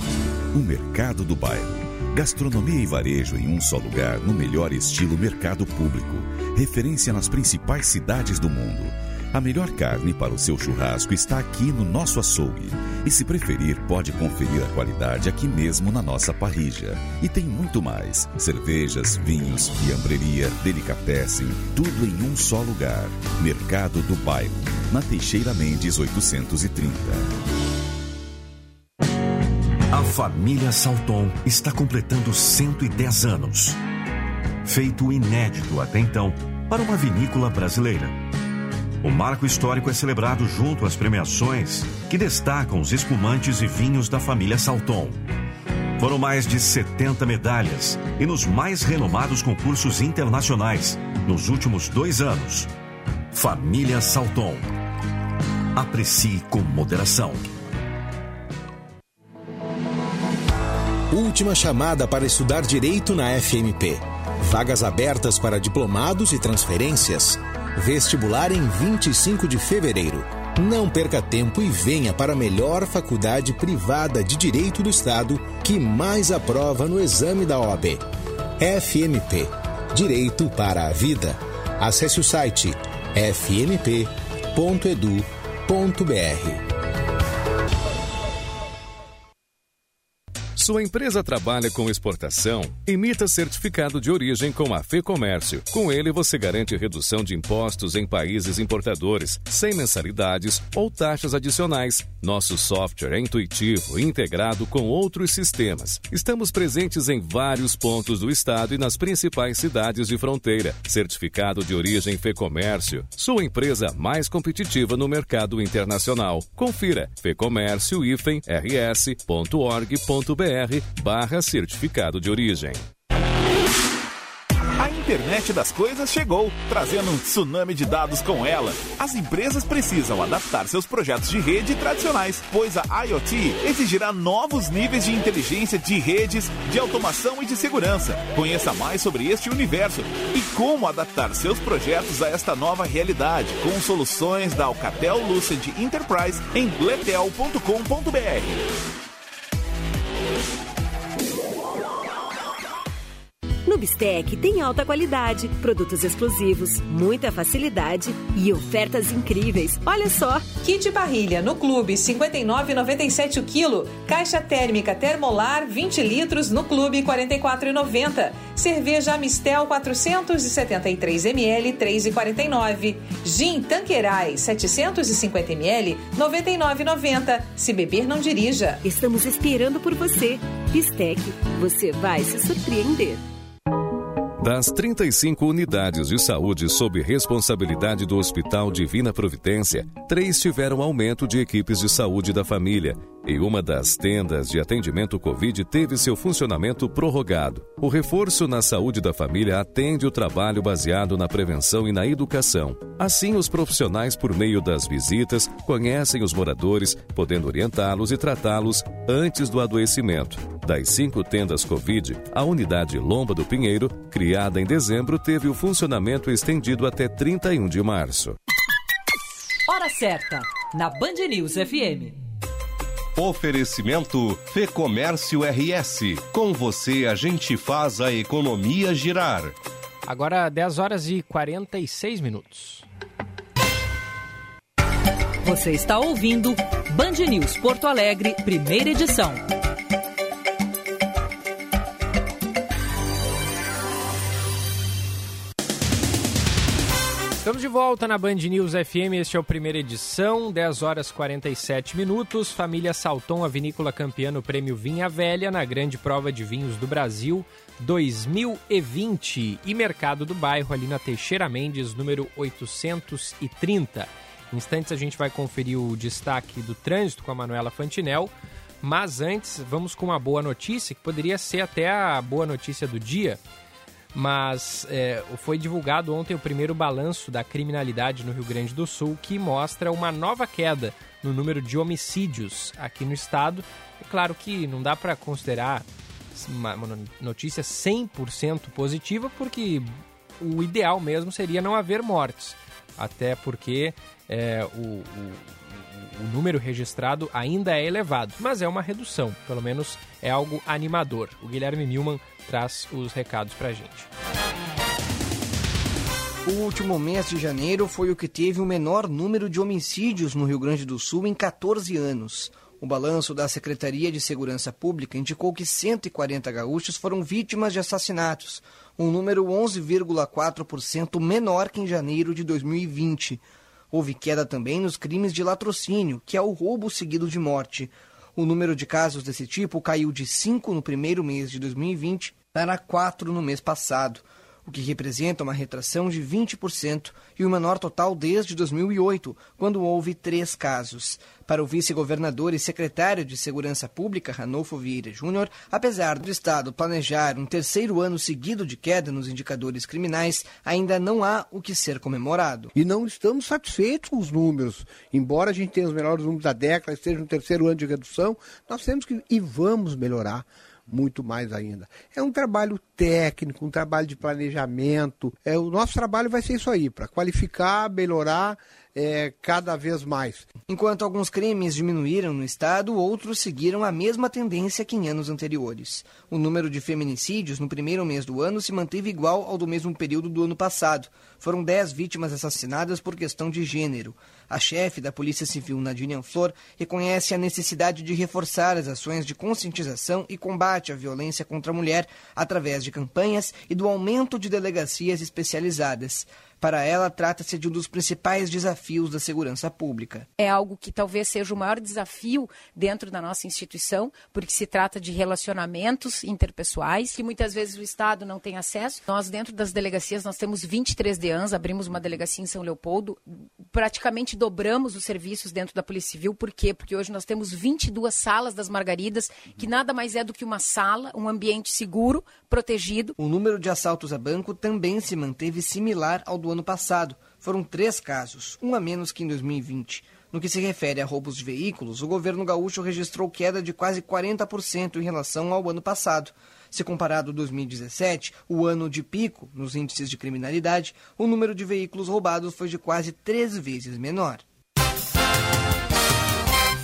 O Mercado do Bairro. Gastronomia e varejo em um só lugar, no melhor estilo mercado público. Referência nas principais cidades do mundo. A melhor carne para o seu churrasco está aqui no nosso açougue. E se preferir, pode conferir a qualidade aqui mesmo na nossa parrija. E tem muito mais: cervejas, vinhos, fiambreria, delicatessen, tudo em um só lugar. Mercado do Bairro, na Teixeira Mendes 830. A família Salton está completando 110 anos. Feito inédito até então para uma vinícola brasileira. O marco histórico é celebrado junto às premiações que destacam os espumantes e vinhos da família Salton. Foram mais de 70 medalhas e nos mais renomados concursos internacionais nos últimos dois anos. Família Salton. Aprecie com moderação. Última chamada para estudar direito na FMP. Vagas abertas para diplomados e transferências. Vestibular em 25 de fevereiro. Não perca tempo e venha para a melhor faculdade privada de direito do Estado que mais aprova no exame da OAB. FMP Direito para a Vida. Acesse o site fmp.edu.br. Sua empresa trabalha com exportação? Emita certificado de origem com a Fê Comércio. Com ele você garante redução de impostos em países importadores, sem mensalidades ou taxas adicionais. Nosso software é intuitivo e integrado com outros sistemas. Estamos presentes em vários pontos do estado e nas principais cidades de fronteira. Certificado de origem Fê Comércio. Sua empresa mais competitiva no mercado internacional. Confira fecomércio-rs.org.br barra certificado de origem. A internet das coisas chegou, trazendo um tsunami de dados com ela. As empresas precisam adaptar seus projetos de rede tradicionais, pois a IoT exigirá novos níveis de inteligência de redes, de automação e de segurança. Conheça mais sobre este universo e como adaptar seus projetos a esta nova realidade com soluções da Alcatel Lucent Enterprise em bletel.com.br. Thank you. No Bistec tem alta qualidade, produtos exclusivos, muita facilidade e ofertas incríveis. Olha só! Kit parrilha no Clube 59,97 o quilo. Caixa térmica termolar 20 litros no Clube 44,90. Cerveja Amistel 473 ml 3,49. Gin Tanqueray 750 ml 99,90. Se beber não dirija. Estamos esperando por você. Bistec, você vai se surpreender. Das 35 unidades de saúde sob responsabilidade do Hospital Divina Providência, três tiveram aumento de equipes de saúde da família e uma das tendas de atendimento Covid teve seu funcionamento prorrogado. O reforço na saúde da família atende o trabalho baseado na prevenção e na educação. Assim, os profissionais, por meio das visitas, conhecem os moradores, podendo orientá-los e tratá-los antes do adoecimento. Das cinco tendas Covid, a unidade Lomba do Pinheiro, criada em dezembro, teve o funcionamento estendido até 31 de março. Hora certa, na Band News FM. Oferecimento Fê Comércio RS. Com você a gente faz a economia girar. Agora 10 horas e 46 minutos. Você está ouvindo Band News Porto Alegre, primeira edição. Estamos de volta na Band News FM, este é o primeira edição, 10 horas 47 minutos. Família Salton, a vinícola campeã no Prêmio Vinha Velha na Grande Prova de Vinhos do Brasil 2020 e Mercado do Bairro ali na Teixeira Mendes, número 830. Em instantes a gente vai conferir o destaque do trânsito com a Manuela Fantinel, mas antes vamos com uma boa notícia, que poderia ser até a boa notícia do dia mas é, foi divulgado ontem o primeiro balanço da criminalidade no Rio Grande do Sul, que mostra uma nova queda no número de homicídios aqui no estado. É claro que não dá para considerar uma, notícia 100% positiva, porque o ideal mesmo seria não haver mortes, até porque é, o, o o número registrado ainda é elevado, mas é uma redução, pelo menos é algo animador. O Guilherme Milman traz os recados para a gente. O último mês de janeiro foi o que teve o menor número de homicídios no Rio Grande do Sul em 14 anos. O balanço da Secretaria de Segurança Pública indicou que 140 gaúchos foram vítimas de assassinatos, um número 11,4% menor que em janeiro de 2020. Houve queda também nos crimes de latrocínio, que é o roubo seguido de morte. O número de casos desse tipo caiu de 5 no primeiro mês de 2020 para 4 no mês passado o que representa uma retração de 20% e o menor total desde 2008, quando houve três casos. Para o vice-governador e secretário de Segurança Pública, Ranolfo Vieira Júnior, apesar do Estado planejar um terceiro ano seguido de queda nos indicadores criminais, ainda não há o que ser comemorado. E não estamos satisfeitos com os números. Embora a gente tenha os melhores números da década, esteja no terceiro ano de redução, nós temos que e vamos melhorar muito mais ainda. É um trabalho técnico, um trabalho de planejamento. É, o nosso trabalho vai ser isso aí, para qualificar, melhorar é, cada vez mais. Enquanto alguns crimes diminuíram no estado, outros seguiram a mesma tendência que em anos anteriores. O número de feminicídios no primeiro mês do ano se manteve igual ao do mesmo período do ano passado. Foram 10 vítimas assassinadas por questão de gênero. A chefe da Polícia Civil, Nadine Flor, reconhece a necessidade de reforçar as ações de conscientização e combate à violência contra a mulher através de campanhas e do aumento de delegacias especializadas. Para ela, trata-se de um dos principais desafios da segurança pública. É algo que talvez seja o maior desafio dentro da nossa instituição, porque se trata de relacionamentos interpessoais que muitas vezes o Estado não tem acesso. Nós, dentro das delegacias, nós temos 23 DEANs, abrimos uma delegacia em São Leopoldo, praticamente dobramos os serviços dentro da Polícia Civil. Por quê? Porque hoje nós temos 22 salas das Margaridas, que nada mais é do que uma sala, um ambiente seguro, protegido. O número de assaltos a banco também se manteve similar ao do ano passado. Foram três casos, um a menos que em 2020. No que se refere a roubos de veículos, o governo gaúcho registrou queda de quase 40% em relação ao ano passado. Se comparado 2017, o ano de pico nos índices de criminalidade, o número de veículos roubados foi de quase três vezes menor.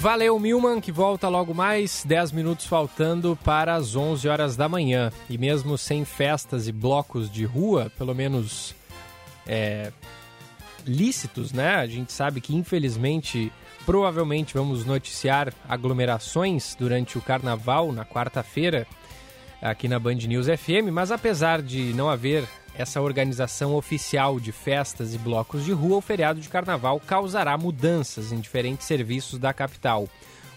Valeu, Milman, que volta logo mais, 10 minutos faltando para as 11 horas da manhã. E mesmo sem festas e blocos de rua, pelo menos é, lícitos, né? A gente sabe que, infelizmente, provavelmente vamos noticiar aglomerações durante o carnaval, na quarta-feira, aqui na Band News FM. Mas apesar de não haver essa organização oficial de festas e blocos de rua, o feriado de carnaval causará mudanças em diferentes serviços da capital.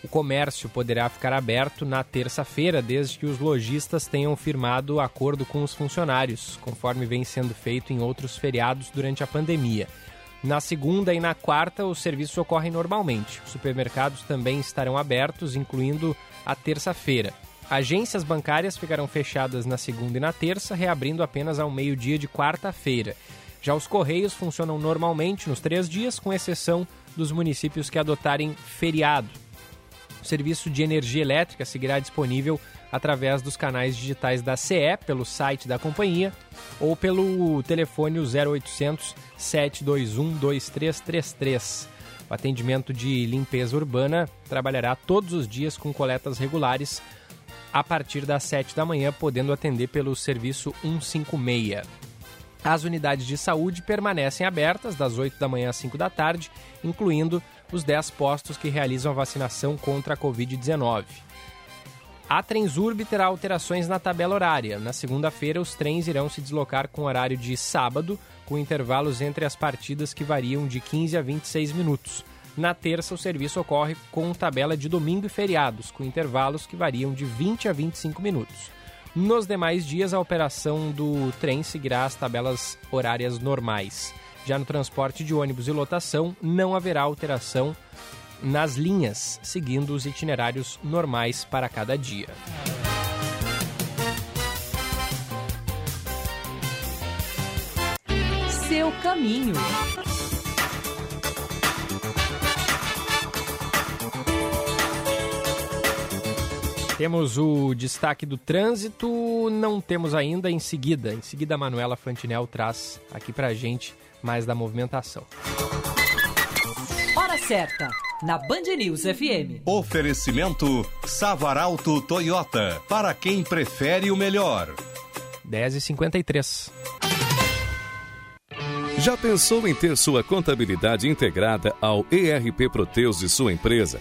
O comércio poderá ficar aberto na terça-feira, desde que os lojistas tenham firmado acordo com os funcionários, conforme vem sendo feito em outros feriados durante a pandemia. Na segunda e na quarta, os serviços ocorrem normalmente. Os supermercados também estarão abertos, incluindo a terça-feira. Agências bancárias ficarão fechadas na segunda e na terça, reabrindo apenas ao meio-dia de quarta-feira. Já os Correios funcionam normalmente nos três dias, com exceção dos municípios que adotarem feriado. Serviço de energia elétrica seguirá disponível através dos canais digitais da CE, pelo site da companhia ou pelo telefone 0800 721 2333. O atendimento de limpeza urbana trabalhará todos os dias com coletas regulares a partir das 7 da manhã, podendo atender pelo serviço 156. As unidades de saúde permanecem abertas das 8 da manhã às 5 da tarde, incluindo os 10 postos que realizam a vacinação contra a Covid-19. A Transurb terá alterações na tabela horária. Na segunda-feira, os trens irão se deslocar com horário de sábado, com intervalos entre as partidas que variam de 15 a 26 minutos. Na terça, o serviço ocorre com tabela de domingo e feriados, com intervalos que variam de 20 a 25 minutos. Nos demais dias, a operação do trem seguirá as tabelas horárias normais. Já no transporte de ônibus e lotação, não haverá alteração nas linhas, seguindo os itinerários normais para cada dia. Seu caminho. Temos o destaque do trânsito, não temos ainda em seguida. Em seguida, a Manuela Fantinel traz aqui pra gente mais da movimentação. Hora certa, na Band News FM. Oferecimento Savaralto Toyota, para quem prefere o melhor. 10h53. Já pensou em ter sua contabilidade integrada ao ERP Proteus de sua empresa?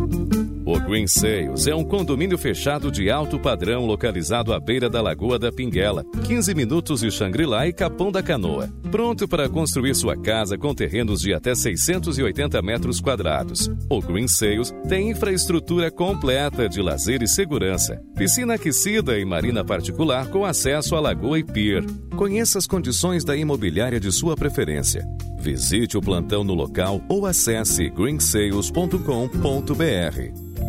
Orgulho Green Sales é um condomínio fechado de alto padrão localizado à beira da Lagoa da Pinguela, 15 minutos de Xangri-Lá e Capão da Canoa. Pronto para construir sua casa com terrenos de até 680 metros quadrados. O Green Sales tem infraestrutura completa de lazer e segurança, piscina aquecida e marina particular com acesso à lagoa e pier. Conheça as condições da imobiliária de sua preferência. Visite o plantão no local ou acesse greensales.com.br.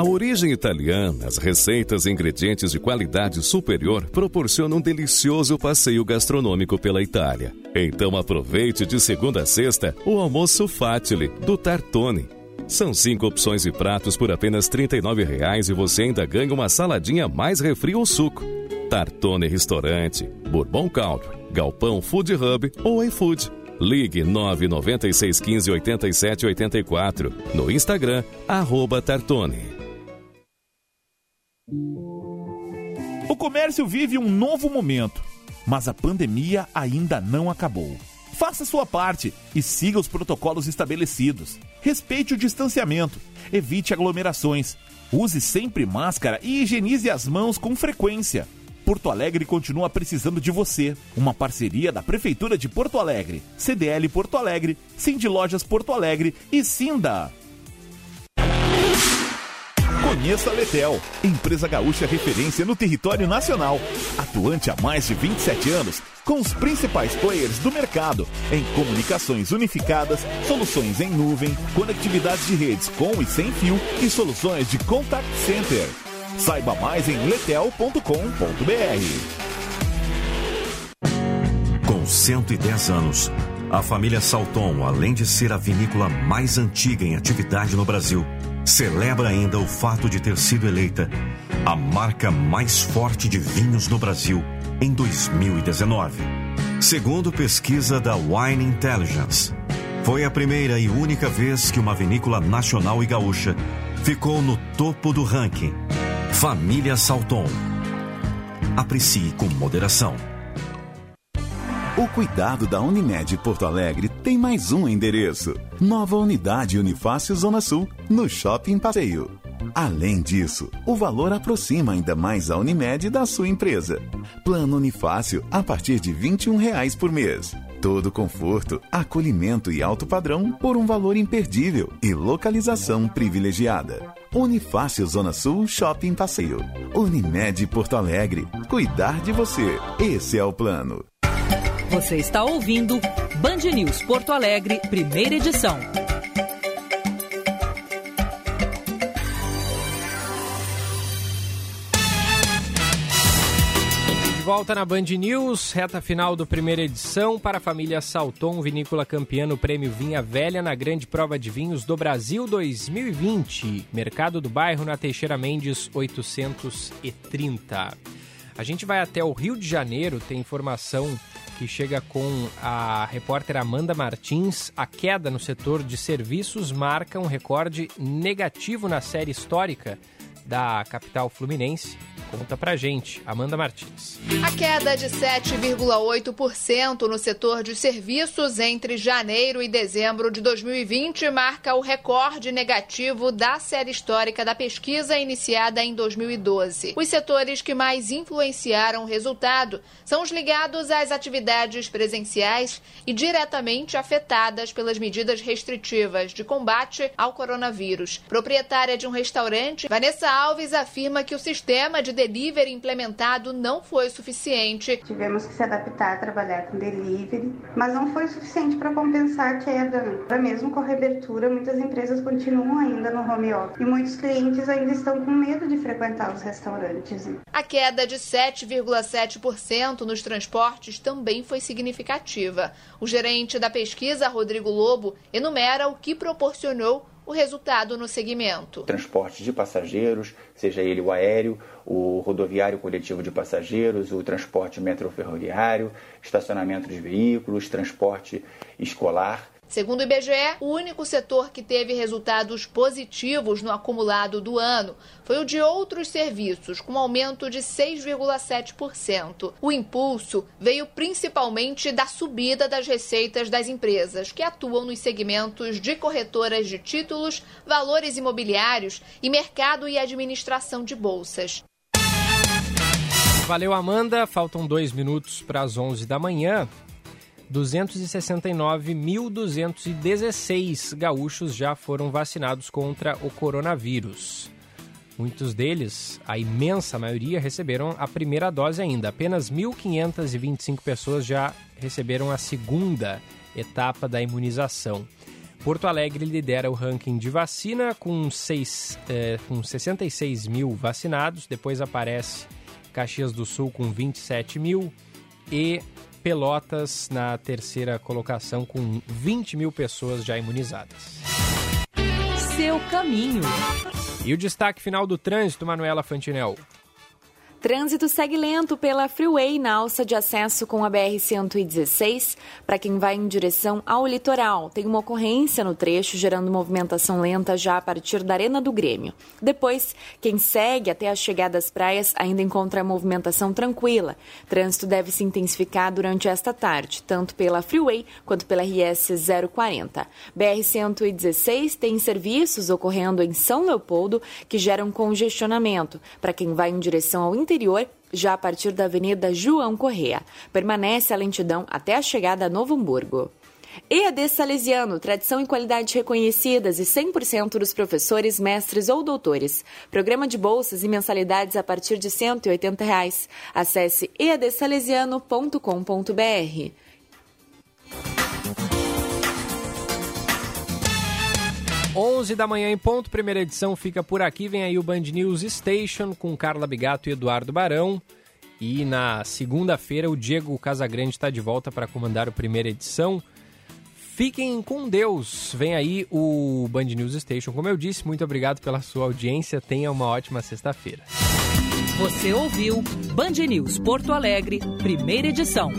A origem italiana, as receitas e ingredientes de qualidade superior proporcionam um delicioso passeio gastronômico pela Itália. Então aproveite de segunda a sexta o almoço Fatile do Tartone. São cinco opções de pratos por apenas R$ 39,00 e você ainda ganha uma saladinha mais refri ou suco. Tartone Restaurante, Bourbon Country, Galpão Food Hub ou iFood. Ligue 99615 8784. No Instagram, arroba Tartone. O comércio vive um novo momento, mas a pandemia ainda não acabou. Faça sua parte e siga os protocolos estabelecidos. Respeite o distanciamento, evite aglomerações, use sempre máscara e higienize as mãos com frequência. Porto Alegre continua precisando de você. Uma parceria da Prefeitura de Porto Alegre, CDL Porto Alegre, Cindy Lojas Porto Alegre e Sinda. Conheça a Letel, empresa gaúcha referência no território nacional. Atuante há mais de 27 anos, com os principais players do mercado em comunicações unificadas, soluções em nuvem, conectividade de redes com e sem fio e soluções de contact center. Saiba mais em letel.com.br. Com 110 anos, a família Salton, além de ser a vinícola mais antiga em atividade no Brasil, celebra ainda o fato de ter sido eleita a marca mais forte de vinhos no Brasil em 2019. Segundo pesquisa da Wine Intelligence, foi a primeira e única vez que uma vinícola nacional e gaúcha ficou no topo do ranking. Família Salton. Aprecie com moderação. O cuidado da Unimed Porto Alegre tem mais um endereço. Nova unidade Unifácio Zona Sul, no Shopping Passeio. Além disso, o valor aproxima ainda mais a Unimed da sua empresa. Plano Unifácio a partir de 21 reais por mês. Todo conforto, acolhimento e alto padrão por um valor imperdível e localização privilegiada. Unifácio Zona Sul Shopping Passeio. Unimed Porto Alegre. Cuidar de você. Esse é o plano. Você está ouvindo Band News Porto Alegre, primeira edição. Volta na Band News, reta final do primeira edição para a família Salton, vinícola campeã no Prêmio Vinha Velha na Grande Prova de Vinhos do Brasil 2020. Mercado do Bairro na Teixeira Mendes 830. A gente vai até o Rio de Janeiro, tem informação que chega com a repórter Amanda Martins. A queda no setor de serviços marca um recorde negativo na série histórica da capital fluminense. Conta pra gente, Amanda Martins. A queda de 7,8% no setor de serviços entre janeiro e dezembro de 2020 marca o recorde negativo da série histórica da pesquisa iniciada em 2012. Os setores que mais influenciaram o resultado são os ligados às atividades presenciais e diretamente afetadas pelas medidas restritivas de combate ao coronavírus. Proprietária de um restaurante, Vanessa Alves afirma que o sistema de delivery implementado não foi suficiente. Tivemos que se adaptar a trabalhar com delivery, mas não foi suficiente para compensar a queda. Mesmo com a reabertura, muitas empresas continuam ainda no home office e muitos clientes ainda estão com medo de frequentar os restaurantes. A queda de 7,7% nos transportes também foi significativa. O gerente da pesquisa, Rodrigo Lobo, enumera o que proporcionou o resultado no segmento. Transporte de passageiros, seja ele o aéreo, o rodoviário coletivo de passageiros, o transporte metroferroviário, estacionamento de veículos, transporte escolar. Segundo o IBGE, o único setor que teve resultados positivos no acumulado do ano foi o de outros serviços, com um aumento de 6,7%. O impulso veio principalmente da subida das receitas das empresas que atuam nos segmentos de corretoras de títulos, valores imobiliários e mercado e administração de bolsas. Valeu, Amanda. Faltam dois minutos para as 11 da manhã. 269.216 gaúchos já foram vacinados contra o coronavírus. Muitos deles, a imensa maioria, receberam a primeira dose ainda. Apenas 1.525 pessoas já receberam a segunda etapa da imunização. Porto Alegre lidera o ranking de vacina com, seis, é, com 66 mil vacinados. Depois aparece Caxias do Sul com 27 mil e Pelotas na terceira colocação com 20 mil pessoas já imunizadas. Seu caminho. E o destaque final do trânsito, Manuela Fantinel. Trânsito segue lento pela Freeway na alça de acesso com a BR-116 para quem vai em direção ao litoral. Tem uma ocorrência no trecho gerando movimentação lenta já a partir da Arena do Grêmio. Depois, quem segue até a chegada às praias ainda encontra movimentação tranquila. Trânsito deve se intensificar durante esta tarde, tanto pela Freeway quanto pela RS 040. BR-116 tem serviços ocorrendo em São Leopoldo que geram congestionamento para quem vai em direção ao interior, já a partir da Avenida João Correa. Permanece a lentidão até a chegada a Novo Hamburgo. EAD Salesiano, tradição e qualidade reconhecidas e 100% dos professores, mestres ou doutores. Programa de bolsas e mensalidades a partir de 180 reais. Acesse eadsalesiano.com.br. 11 da manhã em ponto, primeira edição fica por aqui. Vem aí o Band News Station com Carla Bigato e Eduardo Barão. E na segunda-feira o Diego Casagrande está de volta para comandar a primeira edição. Fiquem com Deus. Vem aí o Band News Station. Como eu disse, muito obrigado pela sua audiência. Tenha uma ótima sexta-feira. Você ouviu Band News Porto Alegre, primeira edição.